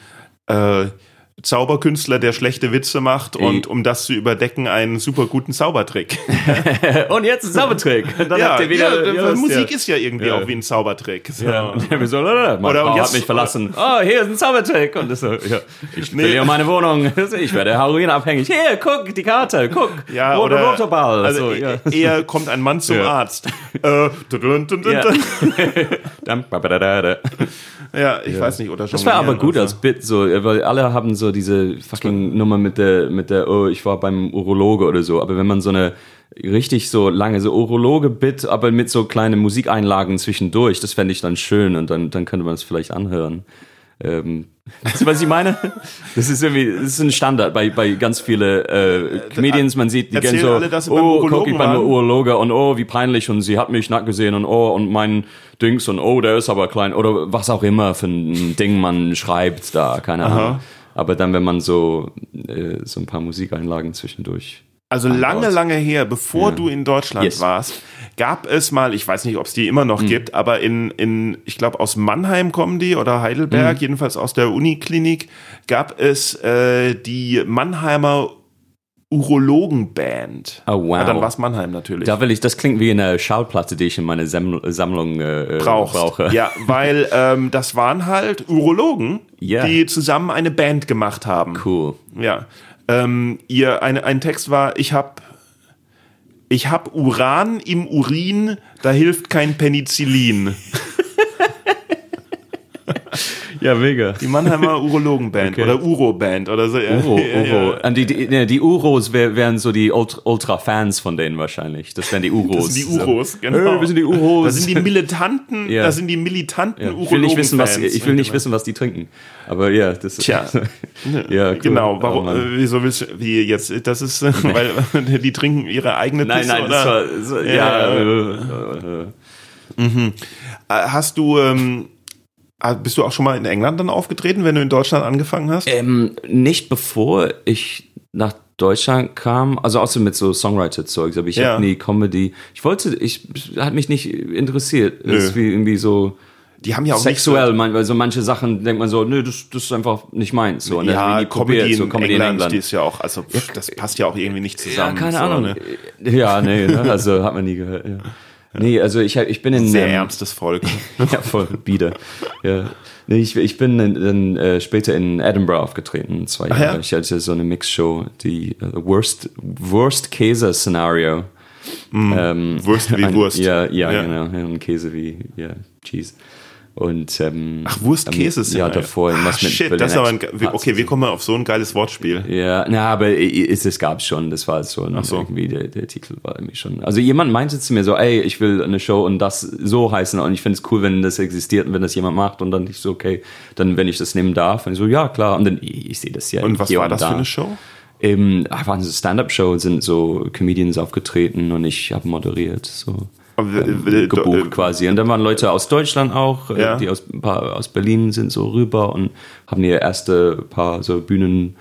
äh, Zauberkünstler, der schlechte Witze macht und um das zu überdecken, einen super guten Zaubertrick. [laughs] Und jetzt ein Zaubertrick. [laughs] Dann ja, habt ihr wieder, ja, ja, Musik ist ja irgendwie Ja. auch wie ein Zaubertrick. So. Ja, und so, meine Oder Frau jetzt- hat mich verlassen. Oh, hier ist ein Zaubertrick. Und das so, ja, ich Nee. verliere meine [laughs] Wohnung. Ich werde heroinabhängig. Hier, guck, die Karte, guck. Ja, Roter oder Rotorball. also so, e- ja. eher kommt ein Mann zum. Arzt. Äh, dun, dun, dun, dun, Ja. ich weiß nicht, oder Das war aber gut jonglieren als Bit, so, weil alle haben so diese fucking Nummer mit der, mit der, oh, ich war beim Urologe oder so. Aber wenn man so eine richtig so lange, so Urologe-Bit, aber mit so kleinen Musikeinlagen zwischendurch, das fände ich dann schön und dann, dann könnte man es vielleicht anhören. Ähm, [laughs] weißt du, was ich meine? Das ist irgendwie, das ist ein Standard bei, bei ganz vielen äh, Comedians. Man sieht, die gehen so, alle, oh, guck, ich beim. Urologe und oh, wie peinlich und sie hat mich nackt gesehen und oh, und mein Dings und oh, der ist aber klein oder was auch immer für ein Ding man schreibt da, keine Ahnung. Aber dann, wenn man so, äh, so ein paar Musikeinlagen zwischendurch. Also lange, Einbaut. lange her, bevor Ja. du in Deutschland Yes. warst, gab es mal, ich weiß nicht, ob es die immer noch gibt, aber in, in ich glaube aus Mannheim kommen die oder Heidelberg, jedenfalls aus der Uniklinik, gab es äh, die Mannheimer Urologenband. Oh, wow. Ja, dann war es Mannheim natürlich. Da will ich, das klingt wie eine Schallplatte, die ich in meine Samml Sammlung äh, brauchst. brauche. Ja, weil [laughs] ähm, das waren halt Urologen, Ja. die zusammen eine Band gemacht haben. Cool. Ja. Ähm, ihr, eine, ein Text war, ich hab, ich hab Uran im Urin, da hilft kein Penicillin. [laughs] Ja, mega. Die Mannheimer [laughs] Urologenband Okay. oder Uro-Band oder so. Ja. Uro, Ja, ja. Uro. Und die, die, die Uros wär, wären so die Ult- Ultra-Fans von denen wahrscheinlich. Das wären die Uros. Das sind die Uros, genau. Hey, wir sind die Uros. Das sind die militanten, Ja. das sind die militanten Ja, ich will nicht wissen, was ich will nicht wissen, was die trinken. Aber ja, das Tja. [laughs] ja, cool. Genau, Oh, warum, äh, wieso willst du, wie jetzt, das ist, [laughs] weil die trinken ihre eigene Nein, Pisse, nein, oder? das war so, ja, Ja. äh, äh, Äh, Hast du, ähm, bist du auch schon mal in England dann aufgetreten, wenn du in Deutschland angefangen hast? ähm, nicht bevor ich nach Deutschland kam, also außer mit so Songwriter-Zeugs, aber ich Ja. habe nie Comedy. Ich wollte, ich hat mich nicht interessiert. Das ist wie irgendwie so Die haben ja auch sexuell, man, weil so manche Sachen denkt man so, nö, das, das ist einfach nicht meins. So, so, dann ja, Comedy, probiert, so in, Comedy England, die ist ja auch, also pff, das passt ja auch irgendwie nicht Ja, zusammen. keine so, Ahnung. Ne? Ja, nee, ne? also hat man nie gehört. Ja. Nee, also ich, ich bin in Sehr ähm, ärmstes Volk. [laughs] ja, voll, bieder. Ja. Nee, ich, ich bin dann, äh, später in Edinburgh aufgetreten, zwei Jahre. ja? Ich hatte so eine Mixshow, die äh, Worst, Worst Käse Szenario. Ähm, Wurst wie [laughs] ein- Wurst. Ja, ja, Ja. genau. Ja, und Käse wie, ja, Cheese. Und, ähm, Ach, Wurst, ähm, Käse ist Ja, davor mit Shit, das ist aber ein, okay, so. kommen wir auf so ein geiles Wortspiel? Ja, na, aber es, es gab schon, das war so, ein, so. irgendwie, der, der Titel war irgendwie schon. Also jemand meinte zu mir so, ey, ich will eine Show und das so heißen und ich finde es cool, wenn das existiert und wenn das jemand macht und dann ich so, okay, dann wenn ich das nehmen darf, und ich so, ja, klar, und dann, ich, ich sehe das ja. Und was war das da. für eine Show? Ähm, ah, war eine Stand-Up-Show, sind so Comedians aufgetreten und ich habe moderiert, so Aber, äh, äh, gebucht äh, quasi. Und dann waren Leute aus Deutschland auch, äh, Ja. die aus, ein paar aus Berlin sind so rüber und haben ihr erste paar so Bühnen,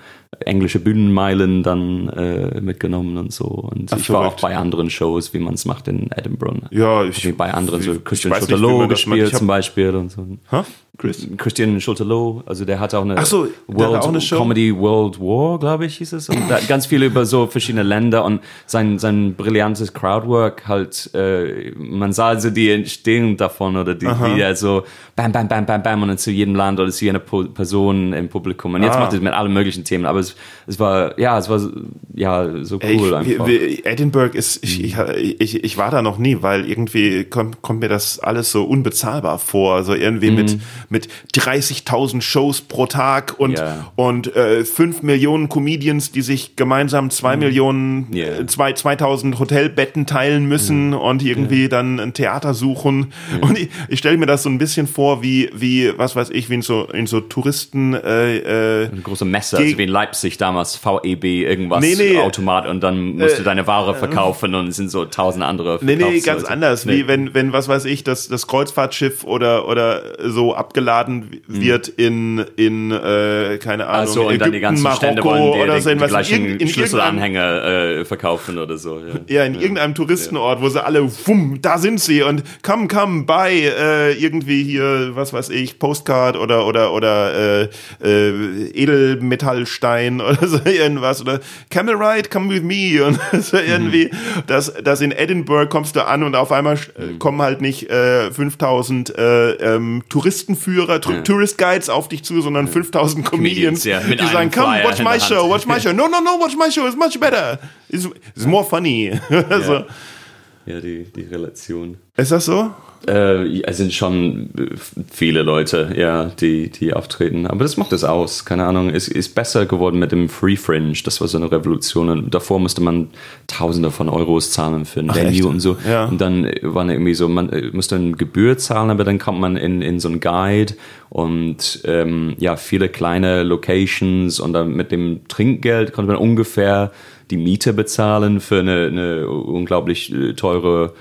englische Bühnenmeilen dann äh, mitgenommen und so. Und Ach, ich war auch bei anderen Shows, wie man es macht in Edinburgh. Ja, ich hab bei anderen so Christian wie macht. gespielt zum Beispiel und so. Hä? Chris? Christian Schulte-Loh, also der hatte auch eine Ach so, hatte auch eine Show? Comedy World War, glaube ich, hieß es. Und da, ganz viel über so verschiedene Länder und sein, sein brillantes Crowdwork halt, äh, man sah also die Entstehung davon oder die, wie er so bam, bam, bam, bam, bam und dann zu jedem Land oder zu jeder Person im Publikum. Und jetzt Ah. macht es mit allen möglichen Themen, aber es, es war, ja, es war, so- ja, so cool ich, einfach. Edinburgh ist, ich, ich, ich, ich war da noch nie, weil irgendwie kommt, kommt mir das alles so unbezahlbar vor. Also irgendwie mit, mit 30.000 Shows pro Tag und, Ja. und äh, 5 Millionen Comedians, die sich gemeinsam 2 Millionen, Ja. äh, zwei, 2000 Hotelbetten teilen müssen und irgendwie dann ein Theater suchen. Und ich, ich stelle mir das so ein bisschen vor, wie, wie, was weiß ich, wie in so, in so Touristen, äh, äh, eine große Messe, also wie in Leipzig damals, VEB, irgendwas, Nee, nee. Automat und dann musst du deine Ware verkaufen und es sind so tausend andere Nee, nee, ganz anders. Nee. Wie wenn, wenn, was weiß ich, das, das Kreuzfahrtschiff oder, oder so abgeladen wird in, in äh, keine Ahnung, Also und Ägypten, dann die ganzen Marokko Stände wollen dir oder die, so die irgendwas. gleichen in, irgendeinem- Schlüsselanhänger äh, verkaufen oder so. Ja. [laughs] Ja, in irgendeinem Touristenort, wo sie alle, wumm, da sind sie und come, come, buy, äh, irgendwie hier, was weiß ich, Postcard oder, oder, oder, äh, äh, Edelmetallstein [laughs] oder so irgendwas oder Camel Ride, come with me [laughs] und so irgendwie, dass, dass in Edinburgh kommst du an und auf einmal äh, kommen halt nicht äh, 5000 äh, ähm, Touristenführer, Tur Tourist Guides auf dich zu, sondern 5000 Comedians, ja, die sagen, come, watch my show, Hand." watch my show. No, no, no, watch my show, it's much better. It's, it's more funny. [laughs] also, ja, die, die Relation. ist das so? Äh, es sind schon viele Leute, ja, die, die auftreten. Aber das macht es aus. Keine Ahnung. Es ist besser geworden mit dem Free Fringe. Das war so eine Revolution. Und davor musste man Tausende von Euros zahlen für ein? Venue und so. Ja. Und dann äh, war irgendwie so, man äh, musste eine Gebühr zahlen, aber dann kommt man in, in so einen Guide und ähm, ja, viele kleine Locations und dann mit dem Trinkgeld konnte man ungefähr die Miete bezahlen für eine, eine unglaublich äh, teure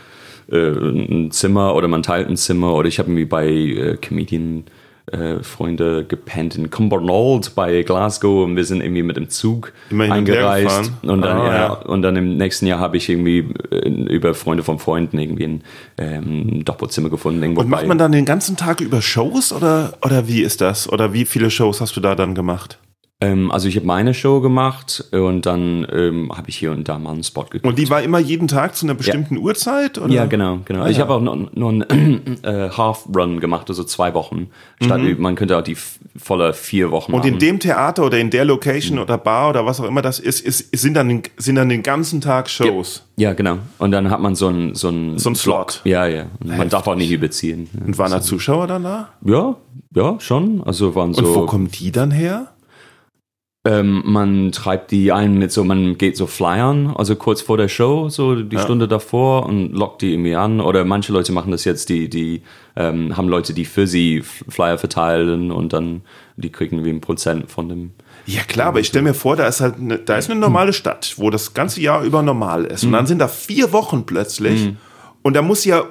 äh, ein Zimmer oder man teilt ein Zimmer oder ich habe irgendwie bei äh, Comedian äh, Freunde gepennt in Cumbernauld bei Glasgow und wir sind irgendwie mit dem Zug Immer hin und her eingereist und dann Ah, ja, ja. und dann im nächsten Jahr habe ich irgendwie äh, über Freunde von Freunden irgendwie ein ähm, Doppelzimmer gefunden irgendwo Und macht bei- man dann den ganzen Tag über Shows oder, oder wie ist das? Oder wie viele Shows hast du da dann gemacht? Ähm, also ich habe meine Show gemacht und dann ähm, habe ich hier und da mal einen Spot gekriegt. Und die war immer jeden Tag zu einer bestimmten Uhrzeit? Oder? Ja, genau, genau. ich habe auch noch, noch einen [clears throat] äh, Half-Run gemacht, also zwei Wochen. Statt, Man könnte auch die volle vier Wochen Mhm. Und machen. in dem Theater oder in der Location oder Bar oder was auch immer das ist, ist sind, dann, den- sind dann den ganzen Tag Shows. ja, genau. Und dann hat man so einen so einen So einen Slot. Ja, ja. Und man darf auch nicht überziehen. Und waren da Zuschauer dann da? Ja, ja, schon. Also waren so. Und wo kommen die dann her? Ähm, man treibt die ein mit so, man geht so flyern, also kurz vor der Show, so die Stunde davor und lockt die irgendwie an. Oder manche Leute machen das jetzt, die, die ähm, haben Leute, die für sie Flyer verteilen und dann die kriegen wie ein Prozent von dem. Ja klar, aber ich stelle mir vor, da ist halt eine, da ist eine normale Stadt, wo das ganze Jahr über normal ist. Und dann sind da vier Wochen plötzlich und da muss ja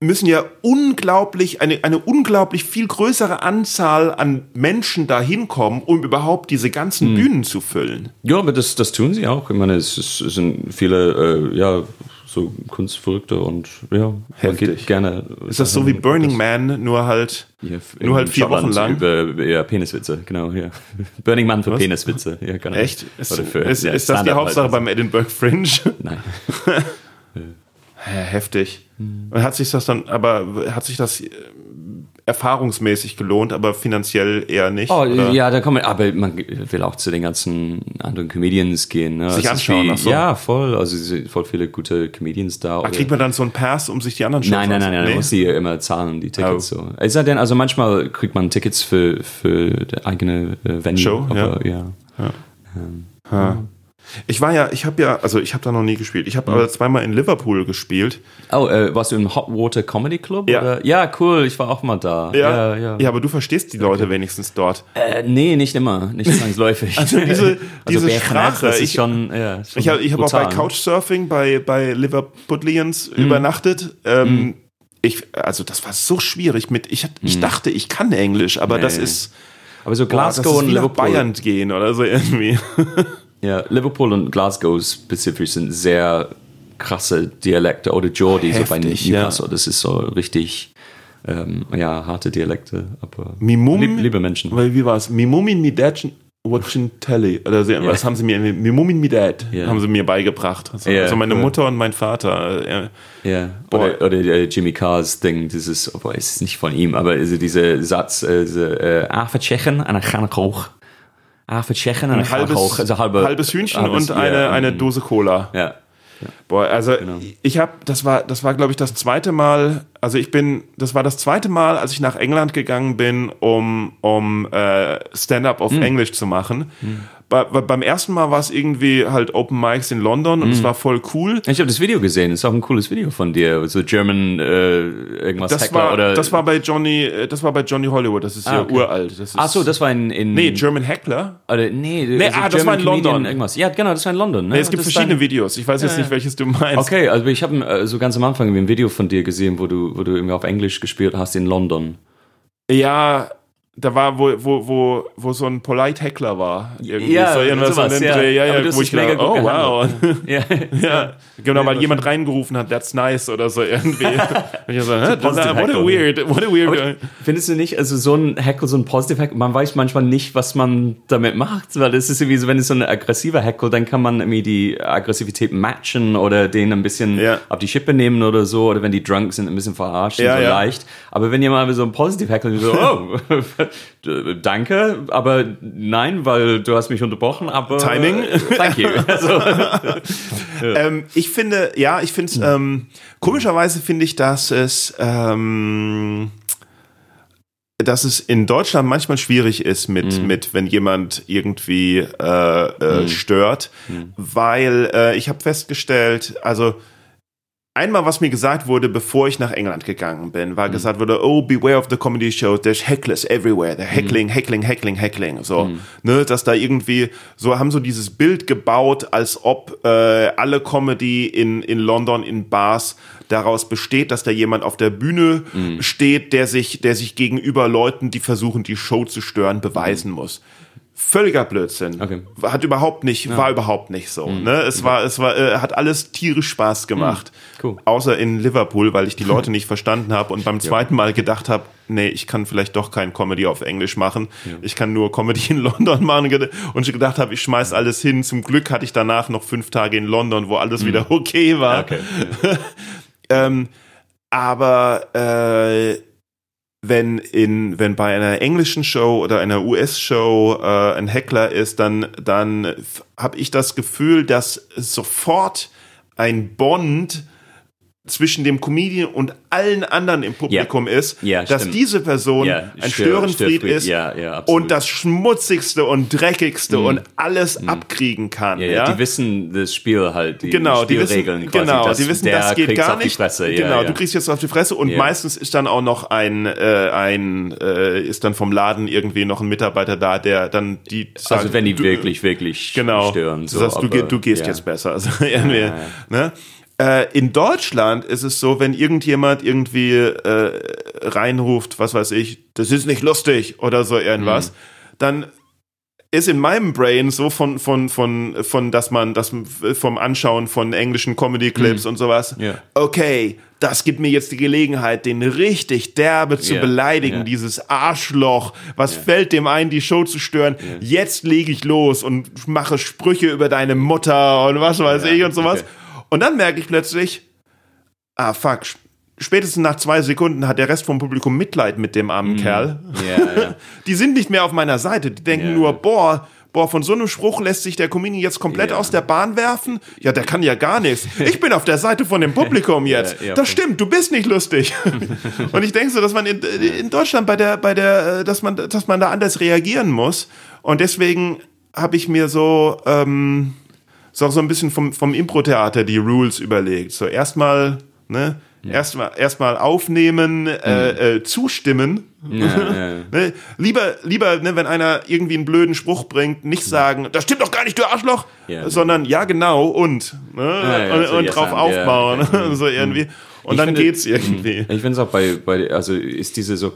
müssen ja unglaublich, eine, eine unglaublich viel größere Anzahl an Menschen da hinkommen, um überhaupt diese ganzen Bühnen zu füllen. Ja, aber das, das tun sie auch. Ich meine, es, es sind viele, äh, ja, so Kunstverrückte und ja, man geht gerne. Ist das so wie Burning Man, nur halt, Ja, nur halt vier Wochen Schottland lang? Über, ja, Peniswitze, genau, ja. [laughs] Burning Man für Peniswitze. Ja, genau. Echt? Ist, für- ist, ja, ist das die Hauptsache halt. beim Edinburgh Fringe? Nein. [laughs] Heftig. Hm. Und hat sich das dann, aber hat sich das äh, erfahrungsmäßig gelohnt, aber finanziell eher nicht? Oh, oder? ja, da kommen, aber man will auch zu den ganzen anderen Comedians gehen. Ne? Sich ist anschauen, ach so. Ja, voll. Also es sind voll viele gute Comedians da. Oder- kriegt man dann so einen Pass, um sich die anderen Shows Nein, nein, nein, nein, man muss die immer zahlen, die Tickets Oh. so. Es sei denn, also manchmal kriegt man Tickets für, für die eigene äh, Venue. Show, aber, ja. Ich war ja, ich habe ja, also ich habe da noch nie gespielt. Ich habe aber zweimal in Liverpool gespielt. Oh, äh, warst du im Hot Water Comedy Club? Ja. Oder? Ja, cool, ich war auch mal da. Ja, ja. ja aber du verstehst die Leute wenigstens dort. Äh, nee, nicht immer, nicht zwangsläufig. [laughs] Also diese- [laughs] diese Bärchen, Sprache, das ist ich- schon, ja, schon Ich habe hab auch bei. Couchsurfing bei, bei Liverpudlians Mhm. übernachtet. Ähm, ich, also das war so schwierig mit, ich, ich dachte, ich kann Englisch, aber das Mhm. Nee. ist, Aber so boah, das Glasgow ist und Liverpool. Bayern gehen oder so irgendwie. [laughs] Ja, Liverpool und Glasgow spezifisch sind sehr krasse Dialekte oder Geordie, so bei Newcastle. Das ist so richtig, ähm, ja, harte Dialekte, aber Mimum, lieb, liebe Menschen. Weil, wie war es? Mimumin mi dad watching telly. Oder so, was haben sie mir, Mimumin mi dad Ja. haben sie mir beigebracht. Also, Ja, also meine. Mutter und mein Vater. äh, Ja, oder, oder äh, Jimmy Carrs Ding, dieses, obwohl es ist nicht von ihm, aber also dieser Satz, äh, diese, äh, Afe Tschechen und dann kann Tschechen und dann Ein halbes, hoch. Also halbe, halbes Hühnchen halbes- und eine, eine mm, Dose Cola. Ja, Boah, also Genau. ich habe, das war, das war, glaube ich, das zweite Mal. Also ich bin, das war das zweite Mal, als ich nach England gegangen bin, um um äh, Stand-up Hm. auf Englisch zu machen. Bei, bei, beim ersten Mal war es irgendwie halt Open Mics in London und es war voll cool. Ich habe das Video gesehen, ist auch ein cooles Video von dir, so German äh, irgendwas Das Heckler war, oder. das war bei Johnny, äh, das war bei Johnny Hollywood. Das ist Ah, ja okay. uralt. Das Ach so, das war in, in nee, German Heckler. oder, nee, Nee, ah, das war in London. Irgendwas. Ja, genau, das war in London. Ne? Nee, es gibt verschiedene dein- Videos. Ich weiß jetzt nicht, welches du meinst. Okay, also ich habe äh, so ganz am Anfang ein Video von dir gesehen, wo du, wo du irgendwie auf Englisch gespielt hast in London. Ja, da war, wo, wo, wo, wo so ein Polite Heckler war. Irgendwie Ja, so irgendwas sowas, ja. Dreh. Ja, ja, hast wo ich gut oh wow. [laughs] Ja, ja, genau, weil jemand reingerufen hat, that's nice oder so irgendwie. [laughs] Ich so, positive what a weird, what a weird. Findest du nicht, also so ein Heckle, so ein Positive Heckle, man weiß manchmal nicht, was man damit macht, weil es ist irgendwie so, wenn es so ein aggressiver Heckle, dann kann man irgendwie die Aggressivität matchen oder den ein bisschen Ja. auf die Schippe nehmen oder so, oder wenn die drunk sind, ein bisschen verarschen, Ja, so ja. leicht. Aber wenn jemand so ein Positive Heckle, so, oh, [laughs] danke, aber nein, weil du hast mich unterbrochen, aber. Timing. [laughs] Thank you. [laughs] Also, Ähm, ich finde, ja, ich finde es, ähm, komischerweise finde ich, dass es, ähm, dass es in Deutschland manchmal schwierig ist mit, mit wenn jemand irgendwie äh, äh, stört, weil äh, ich habe festgestellt, also einmal, was mir gesagt wurde, bevor ich nach England gegangen bin, war gesagt wurde, oh, beware of the comedy show, there's hecklers everywhere, they're heckling, heckling, heckling, heckling, so, ne, dass da irgendwie, so haben so dieses Bild gebaut, als ob äh, alle Comedy in, in London in Bars daraus besteht, dass da jemand auf der Bühne steht, der sich, der sich gegenüber Leuten, die versuchen, die Show zu stören, beweisen muss. Völliger Blödsinn. Okay. Hat überhaupt nicht, war überhaupt nicht so. Ne? Es war, es war, äh, hat alles tierisch Spaß gemacht. Cool. Außer in Liverpool, weil ich die Leute [laughs] nicht verstanden habe und beim zweiten Mal gedacht habe, nee, ich kann vielleicht doch kein Comedy auf Englisch machen. Ich kann nur Comedy in London machen. Und ich gedacht habe, ich schmeiß alles hin. Zum Glück hatte ich danach noch fünf Tage in London, wo alles wieder okay war. okay. [laughs] Ähm, aber äh, wenn in wenn bei einer englischen Show oder einer US-Show äh, ein Heckler ist, dann dann habe ich das Gefühl, dass sofort ein Bond zwischen dem Comedian und allen anderen im Publikum ist, Ja, dass stimmt. diese Person Ja, ein Stör- Störenfried ist und das schmutzigste und dreckigste und alles abkriegen kann. Ja, die wissen das Spiel halt, die genau, die wissen, Spielregeln quasi. genau, die wissen, das geht gar auf die nicht. Fresse. Ja, genau, du kriegst jetzt auf die Fresse und meistens ist dann auch noch ein, äh, ein äh, ist dann vom Laden irgendwie noch ein Mitarbeiter da, der dann die sagt, also wenn die du, wirklich, wirklich genau, stören. du So, sagst, du, aber, geh- du gehst jetzt besser. Also [laughs] ja. ne? Äh, in Deutschland ist es so, wenn irgendjemand irgendwie äh, reinruft, was weiß ich, das ist nicht lustig oder so irgendwas, dann ist in meinem Brain so von, von, von, von, dass man, das vom Anschauen von englischen Comedy-Clips und sowas, Ja. okay, das gibt mir jetzt die Gelegenheit, den richtig derbe zu Ja, beleidigen, ja. dieses Arschloch, was fällt dem ein, die Show zu stören, jetzt lege ich los und mache Sprüche über deine Mutter und was weiß ich und sowas. okay. Und dann merke ich plötzlich, ah fuck, spätestens nach zwei Sekunden hat der Rest vom Publikum Mitleid mit dem armen Kerl. Ja, ja. [laughs] Die sind nicht mehr auf meiner Seite. Die denken Ja. nur, boah, boah, von so einem Spruch lässt sich der Comedian jetzt komplett aus der Bahn werfen? Ja, der kann ja gar nichts. Ich bin auf der Seite von dem Publikum [laughs] jetzt. Das stimmt, du bist nicht lustig. [laughs] Und ich denke so, dass man in, in Deutschland bei der, bei der, äh, dass man, dass man da anders reagieren muss. Und deswegen habe ich mir so, ähm, so so ein bisschen vom, vom Impro-Theater die Rules überlegt. So erstmal, ne? Erstmal, erstmal aufnehmen, äh, äh, zustimmen. Mhm. Ja, ja. [laughs] Ne? Lieber, lieber ne, wenn einer irgendwie einen blöden Spruch bringt, nicht sagen, das stimmt doch gar nicht, du Arschloch, Ja. sondern ja genau und ne? ja, und, so und drauf ja, aufbauen, [laughs] so irgendwie. Und Ich dann finde- geht's irgendwie. Ich finde es auch bei, bei, also ist diese so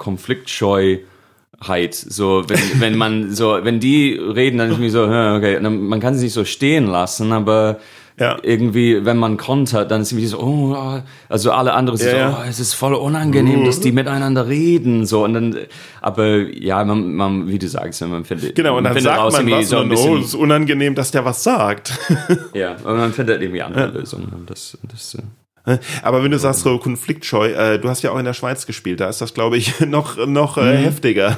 Konfliktscheuheit, so wenn, wenn man so, wenn die reden, dann ist mir so, okay, man kann sie nicht so stehen lassen, aber Ja. irgendwie, wenn man kontert, dann ist irgendwie so, oh, also alle anderen sind Ja, so, ja. oh, es ist voll unangenehm, dass die miteinander reden, so und dann, aber ja, man, man wie du sagst, man findet, Genau, und dann findet sagt raus man was so ein und oh, bisschen, es ist unangenehm, dass der was sagt. ja, und man findet irgendwie andere Lösungen. Das, das, äh, Aber wenn du sagst so konfliktscheu, äh, du hast ja auch in der Schweiz gespielt, da ist das, glaube ich, [laughs] noch, noch äh, heftiger,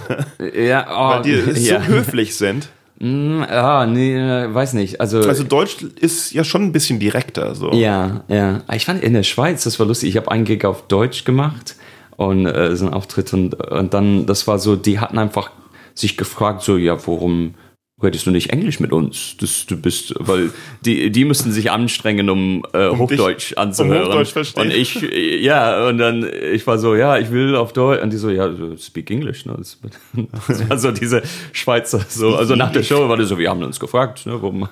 ja, oh, weil die [laughs] ja. so höflich sind. Mm, Ah, nee, äh, weiß nicht. Also, Also Deutsch ist ja schon ein bisschen direkter. So. ja, ja. Ich fand in der Schweiz, das war lustig. Ich habe einen Gig auf Deutsch gemacht und äh, so einen Auftritt und, und dann, das war so, die hatten einfach sich gefragt, so, ja, warum redest du nicht Englisch mit uns? Das, du bist, weil die, die müssten sich anstrengen, um, äh, Hochdeutsch dich- anzuhören. um Hochdeutsch verstehen. Und ich, äh, ja, und dann, ich war so, ja, ich will auf Deutsch. Und die so, ja, speak English. Ne? Das, [laughs] das war so diese Schweizer, so, also nach der Show war das so, wir haben uns gefragt, ne, warum.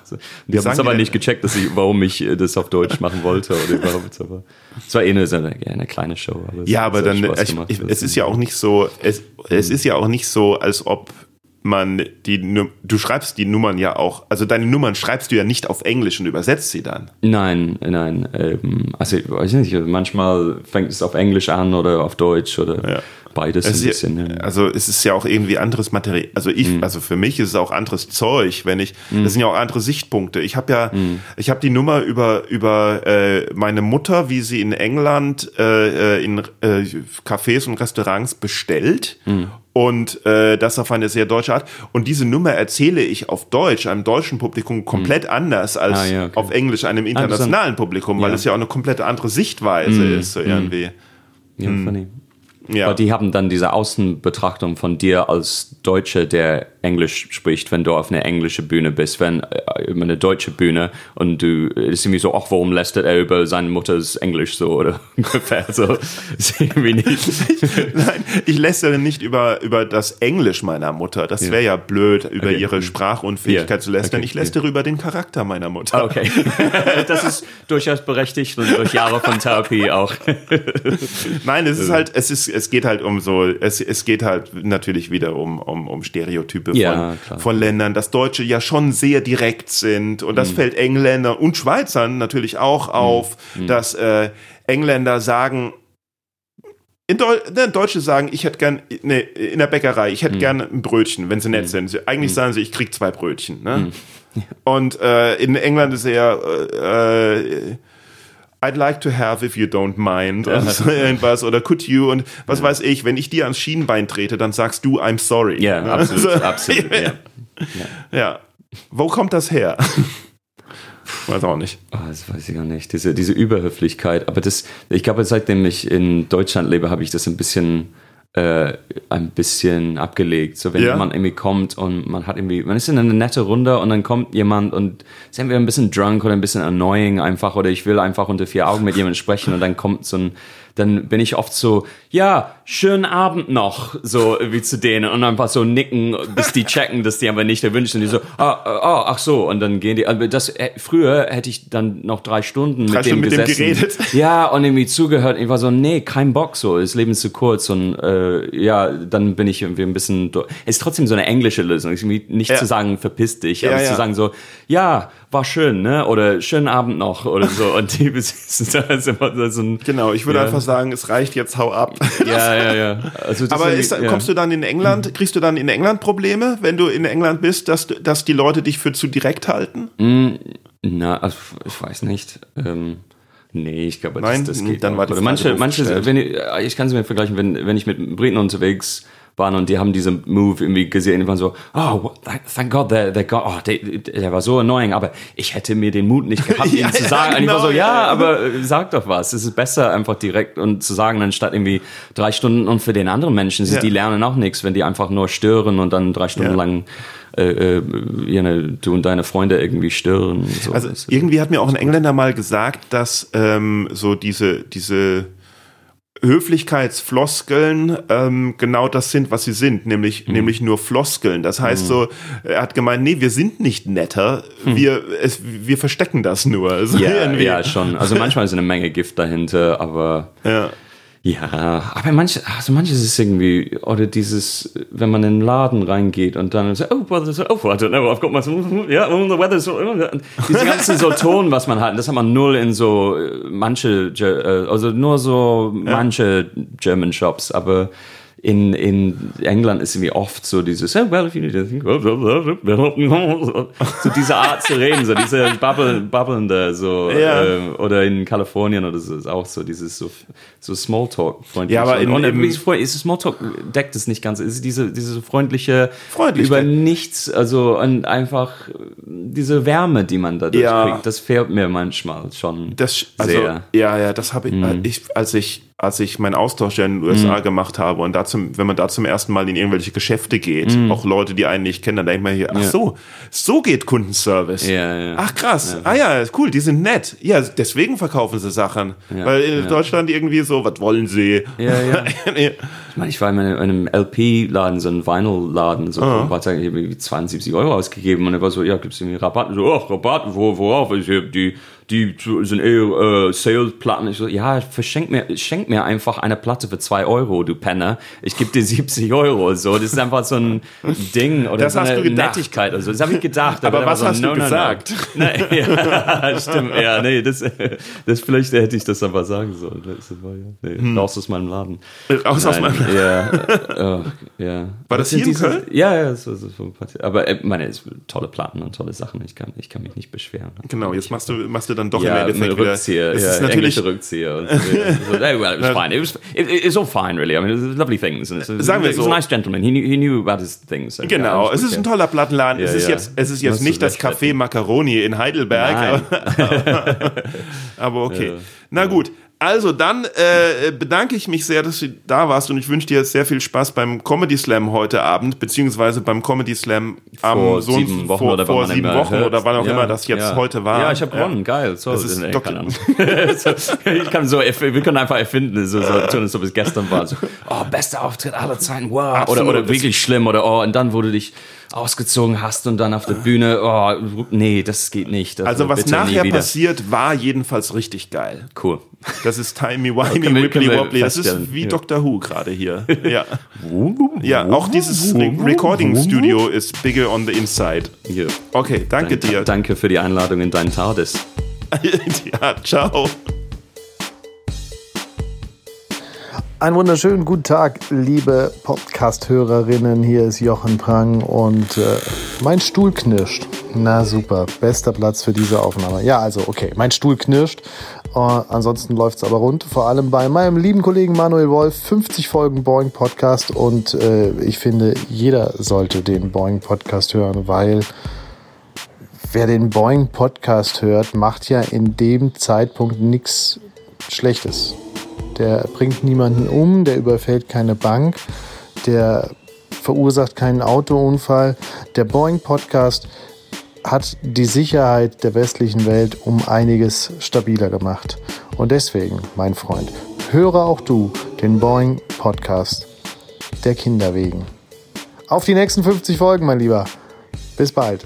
Die haben es aber nicht gecheckt, dass ich, warum ich äh, das auf Deutsch machen wollte oder überhaupt. Aber es war eh eine, so eine, eine kleine Show. Aber Ja, aber dann, ich, ich, es ist ja auch nicht so, es, es ist ja auch nicht so, als ob man die, du schreibst die Nummern ja auch, also deine Nummern schreibst du ja nicht auf Englisch und übersetzt sie dann. Nein, nein. Ähm, also ich weiß nicht, manchmal fängt es auf Englisch an oder auf Deutsch oder Ja. Beides Es ein bisschen. Ja. Also es ist ja auch irgendwie anderes Material. Also ich, Mhm. also für mich ist es auch anderes Zeug, wenn ich. Das sind ja auch andere Sichtpunkte. Ich habe ja, Mhm. ich habe die Nummer über über äh, meine Mutter, wie sie in England äh, äh, in äh, Cafés und Restaurants bestellt. Mhm. Und äh, das auf eine sehr deutsche Art. Und diese Nummer erzähle ich auf Deutsch, einem deutschen Publikum komplett anders als Ah, ja, okay. auf Englisch, einem internationalen Publikum, weil Ja. es ja auch eine komplett andere Sichtweise Mhm. ist, so irgendwie. ja, funny. Ja. Aber die haben dann diese Außenbetrachtung von dir als Deutscher, der Englisch spricht, wenn du auf einer englischen Bühne bist, wenn äh, über eine deutsche Bühne und du ist irgendwie so, ach, warum lästert er über seine Mutters Englisch so oder [laughs] ungefähr so. Irgendwie nicht. [laughs] Nein, ich lästere nicht über, über das Englisch meiner Mutter. Das wäre ja blöd, über Okay. ihre Sprachunfähigkeit Ja. zu lästern. Okay, Ich lästere über den Charakter meiner Mutter. Ah, Okay. [laughs] Das ist durchaus berechtigt und durch Jahre von Therapie auch. Nein, es ist halt, es ist, es geht halt um so, es, es geht halt natürlich wieder um, um, um Stereotype Ja, von, von Ländern, dass Deutsche ja schon sehr direkt sind und Mhm. das fällt Engländern und Schweizern natürlich auch auf, Mhm. dass äh, Engländer sagen, in Deu ne, Deutsche sagen, ich hätte gern, ne, in der Bäckerei, ich hätte Mhm. gern ein Brötchen, wenn sie nett sind. Sie, eigentlich sagen sie, ich krieg zwei Brötchen. Ne? Und äh, in England ist eher, äh, äh, I'd like to have if you don't mind oder so irgendwas oder could you und was weiß ich, wenn ich dir ans Schienbein trete, dann sagst du I'm sorry. Ja, Ne? absolut, Also, absolut. [laughs] Ja. Ja. Wo kommt das her? [laughs] Weiß auch nicht. Oh, das weiß ich gar nicht. Diese, diese Überhöflichkeit. Aber das, ich glaube, seitdem ich in Deutschland lebe, habe ich das ein bisschen, äh, ein bisschen abgelegt. So, wenn Ja. jemand irgendwie kommt und man hat irgendwie, man ist in einer nette Runde und dann kommt jemand und ist entweder ein bisschen drunk oder ein bisschen annoying einfach oder ich will einfach unter vier Augen mit jemandem sprechen und dann kommt so ein, dann bin ich oft so, ja, schönen Abend noch, so wie zu denen und einfach so nicken, bis die checken, dass die aber nicht erwünscht sind. Die so, ah, ah, ach so, und dann gehen die. Aber das äh, früher hätte ich dann noch drei Stunden Drei mit Stunden dem mit dem gesessen. geredet. Ja, und irgendwie zugehört. Ich war so, nee, kein Bock so, das Leben ist zu kurz und äh, ja, dann bin ich irgendwie ein bisschen. Es ist trotzdem so eine englische Lösung, ist irgendwie nicht Ja. zu sagen, verpiss dich, aber Ja, zu ja. sagen so, ja, war schön, ne? Oder schönen Abend noch oder so. [laughs] Und die besitzen da ist immer so ein. Genau, ich würde Ja. einfach sagen, es reicht jetzt, hau ab. [laughs] Ja, ja, ja. Also Aber ist ja. kommst du dann in England, kriegst du dann in England Probleme, wenn du in England bist, dass, dass die Leute dich für zu direkt halten? Na, also ich weiß nicht. Ähm, nee, ich glaube, Nein, das, das geht dann noch. war die Oder Frage manche, manche, wenn ich, ich kann es mir vergleichen, wenn, wenn ich mit Briten unterwegs war und die haben diesen Move irgendwie gesehen, die waren so, oh, thank- God, der, der, God, oh, der, der war so annoying, aber ich hätte mir den Mut nicht gehabt, [laughs] Ja, ihm zu ja, sagen. und ich war genau, so, ja, ja. aber sag doch was. Es ist besser, einfach direkt und zu sagen, anstatt irgendwie drei Stunden und für den anderen Menschen, sie- Ja. die lernen auch nichts, wenn die einfach nur stören und dann drei Stunden Ja. lang äh, äh, know, du und deine Freunde irgendwie stören. So. Also irgendwie hat mir auch ein Engländer mal gesagt, dass ähm, so diese, diese Höflichkeitsfloskeln ähm, genau das sind, was sie sind, nämlich, Mhm. nämlich nur Floskeln. Das heißt so, er hat gemeint, nee, wir sind nicht netter, wir, es, wir verstecken das nur. [laughs] Also. Ja, irgendwie. ja, schon. Also manchmal ist eine Menge Gift dahinter, aber ja. Ja, aber manche, also manches ist irgendwie, oder dieses, wenn man in den Laden reingeht und dann so, oh, well, so, oh, I don't know, I've got my, yeah, the weather's, so, diese ganzen so Ton, was man hat, das hat man null in so äh, manche, äh, also nur so manche German Shops, aber in, in England ist irgendwie oft so dieses, oh, well, if you need anything, so diese Art zu reden, so diese Bubble, babbelnde, so, Ja. ähm, oder in Kalifornien oder so ist auch so dieses so, so Smalltalk freundlich. Ja, aber in- und, im- und freund- ist Smalltalk deckt es nicht ganz. Ist diese diese freundliche über nichts, also und einfach diese Wärme, die man dadurch Ja. kriegt, das fehlt mir manchmal schon Das, also, sehr. Mhm. ja, ja, das habe ich, ich, als ich, als ich meinen Austausch in den USA Mhm. gemacht habe und da zum, wenn man da zum ersten Mal in irgendwelche Geschäfte geht, Mhm. auch Leute, die einen nicht kennen, dann denkt man hier, ach so, so geht Kundenservice. Ja, ja. Ach krass, ah ja, cool, die sind nett. Ja, deswegen verkaufen sie Sachen. Ja, Weil in ja. Deutschland irgendwie so, was wollen sie? Ja, ja. [laughs] Ich meine, ich war in einem, in einem LP-Laden, so einem Vinyl-Laden, so Ah. ein paar Tagen, ich habe irgendwie 72 Euro ausgegeben und er war so, ja, gibt's irgendwie Rabatt? So, oh, Rabatt, wo, worauf? Ich, hab die, die sind eher äh, Sales-Platten. Ich so, ja, verschenk mir, schenk mir einfach eine Platte für 2 Euro, du Penner. Ich gebe dir [laughs] 70 Euro. So, das ist einfach so ein Ding oder Das so hast eine du gedacht. Nettigkeit. Also, das habe ich gedacht. Aber war was so, hast du no, no, no. gesagt? Nee, [laughs] ja, stimmt, ja, nee, das, das vielleicht hätte ich das aber sagen sollen. Das war, ja, nee, raus aus meinem Laden. Raus aus Nein, meinem- Ja, äh, ja. War das sind hier in Köln? Ja, ja, so, so, so, aber äh, meine, es tolle Platten und tolle Sachen. Ich kann, ich kann mich nicht beschweren. Genau, jetzt machst du, machst du dann doch ja, im Endeffekt wieder. Rückzieher, Es ja, ist natürlich, Rückzieher. So, [laughs] well, it was fine. It was, it, it's all fine, really. I mean, it was lovely things. And it's, Sagen wir he was so. a nice gentleman. He knew, he knew about his things. So, Genau, ja, es ist ein toller Plattenladen. es ist jetzt, es ist jetzt nicht das Café Macaroni in Heidelberg, aber, [laughs] aber okay. Na gut. Also dann äh, bedanke ich mich sehr, dass du da warst und ich wünsche dir sehr viel Spaß beim Comedy Slam heute Abend, beziehungsweise beim Comedy Slam am vor so sieben Wochen vor, oder vor sieben Wochen hört. oder wann auch Ja, immer das jetzt ja. heute war. Ja, ich habe gewonnen, geil. So, Das ist nee, keine [laughs] so, ich kann so, wir können einfach erfinden, so, so tun, als ob es gestern war. So, oh, bester Auftritt aller Zeiten, wow. Absolut. Oder, oder wirklich schlimm, oder oh, und dann, du dich ausgezogen hast und dann auf der Bühne, oh, nee, das geht nicht. Das Also was nachher passiert, war jedenfalls richtig geil. Cool. Das ist Timey [laughs] Wimey Können wir- Wibbly können wir Wobbly. Das ist wie ja. Doctor Who gerade hier. [laughs] Ja. ja, auch dieses Re Recording Studio ist bigger on the inside. Ja. Okay, danke dir. Danke für die Einladung in deinen TARDIS. [laughs] ja, ciao. Einen wunderschönen guten Tag, liebe Podcast-Hörerinnen. Hier ist Jochen Prang und äh, mein Stuhl knirscht. Na super, bester Platz für diese Aufnahme. Ja, also okay, mein Stuhl knirscht. Äh, ansonsten läuft's aber rund. Vor allem bei meinem lieben Kollegen Manuel Wolf. 50 Folgen Boeing Podcast und äh, ich finde, jeder sollte den Boeing Podcast hören, weil wer den Boeing Podcast hört, macht ja in dem Zeitpunkt nichts Schlechtes. Der bringt niemanden um, der überfällt keine Bank, der verursacht keinen Autounfall. Der Boeing Podcast hat die Sicherheit der westlichen Welt um einiges stabiler gemacht. Und deswegen, mein Freund, höre auch du den Boeing Podcast der Kinder wegen. Auf die nächsten 50 Folgen, mein Lieber. Bis bald.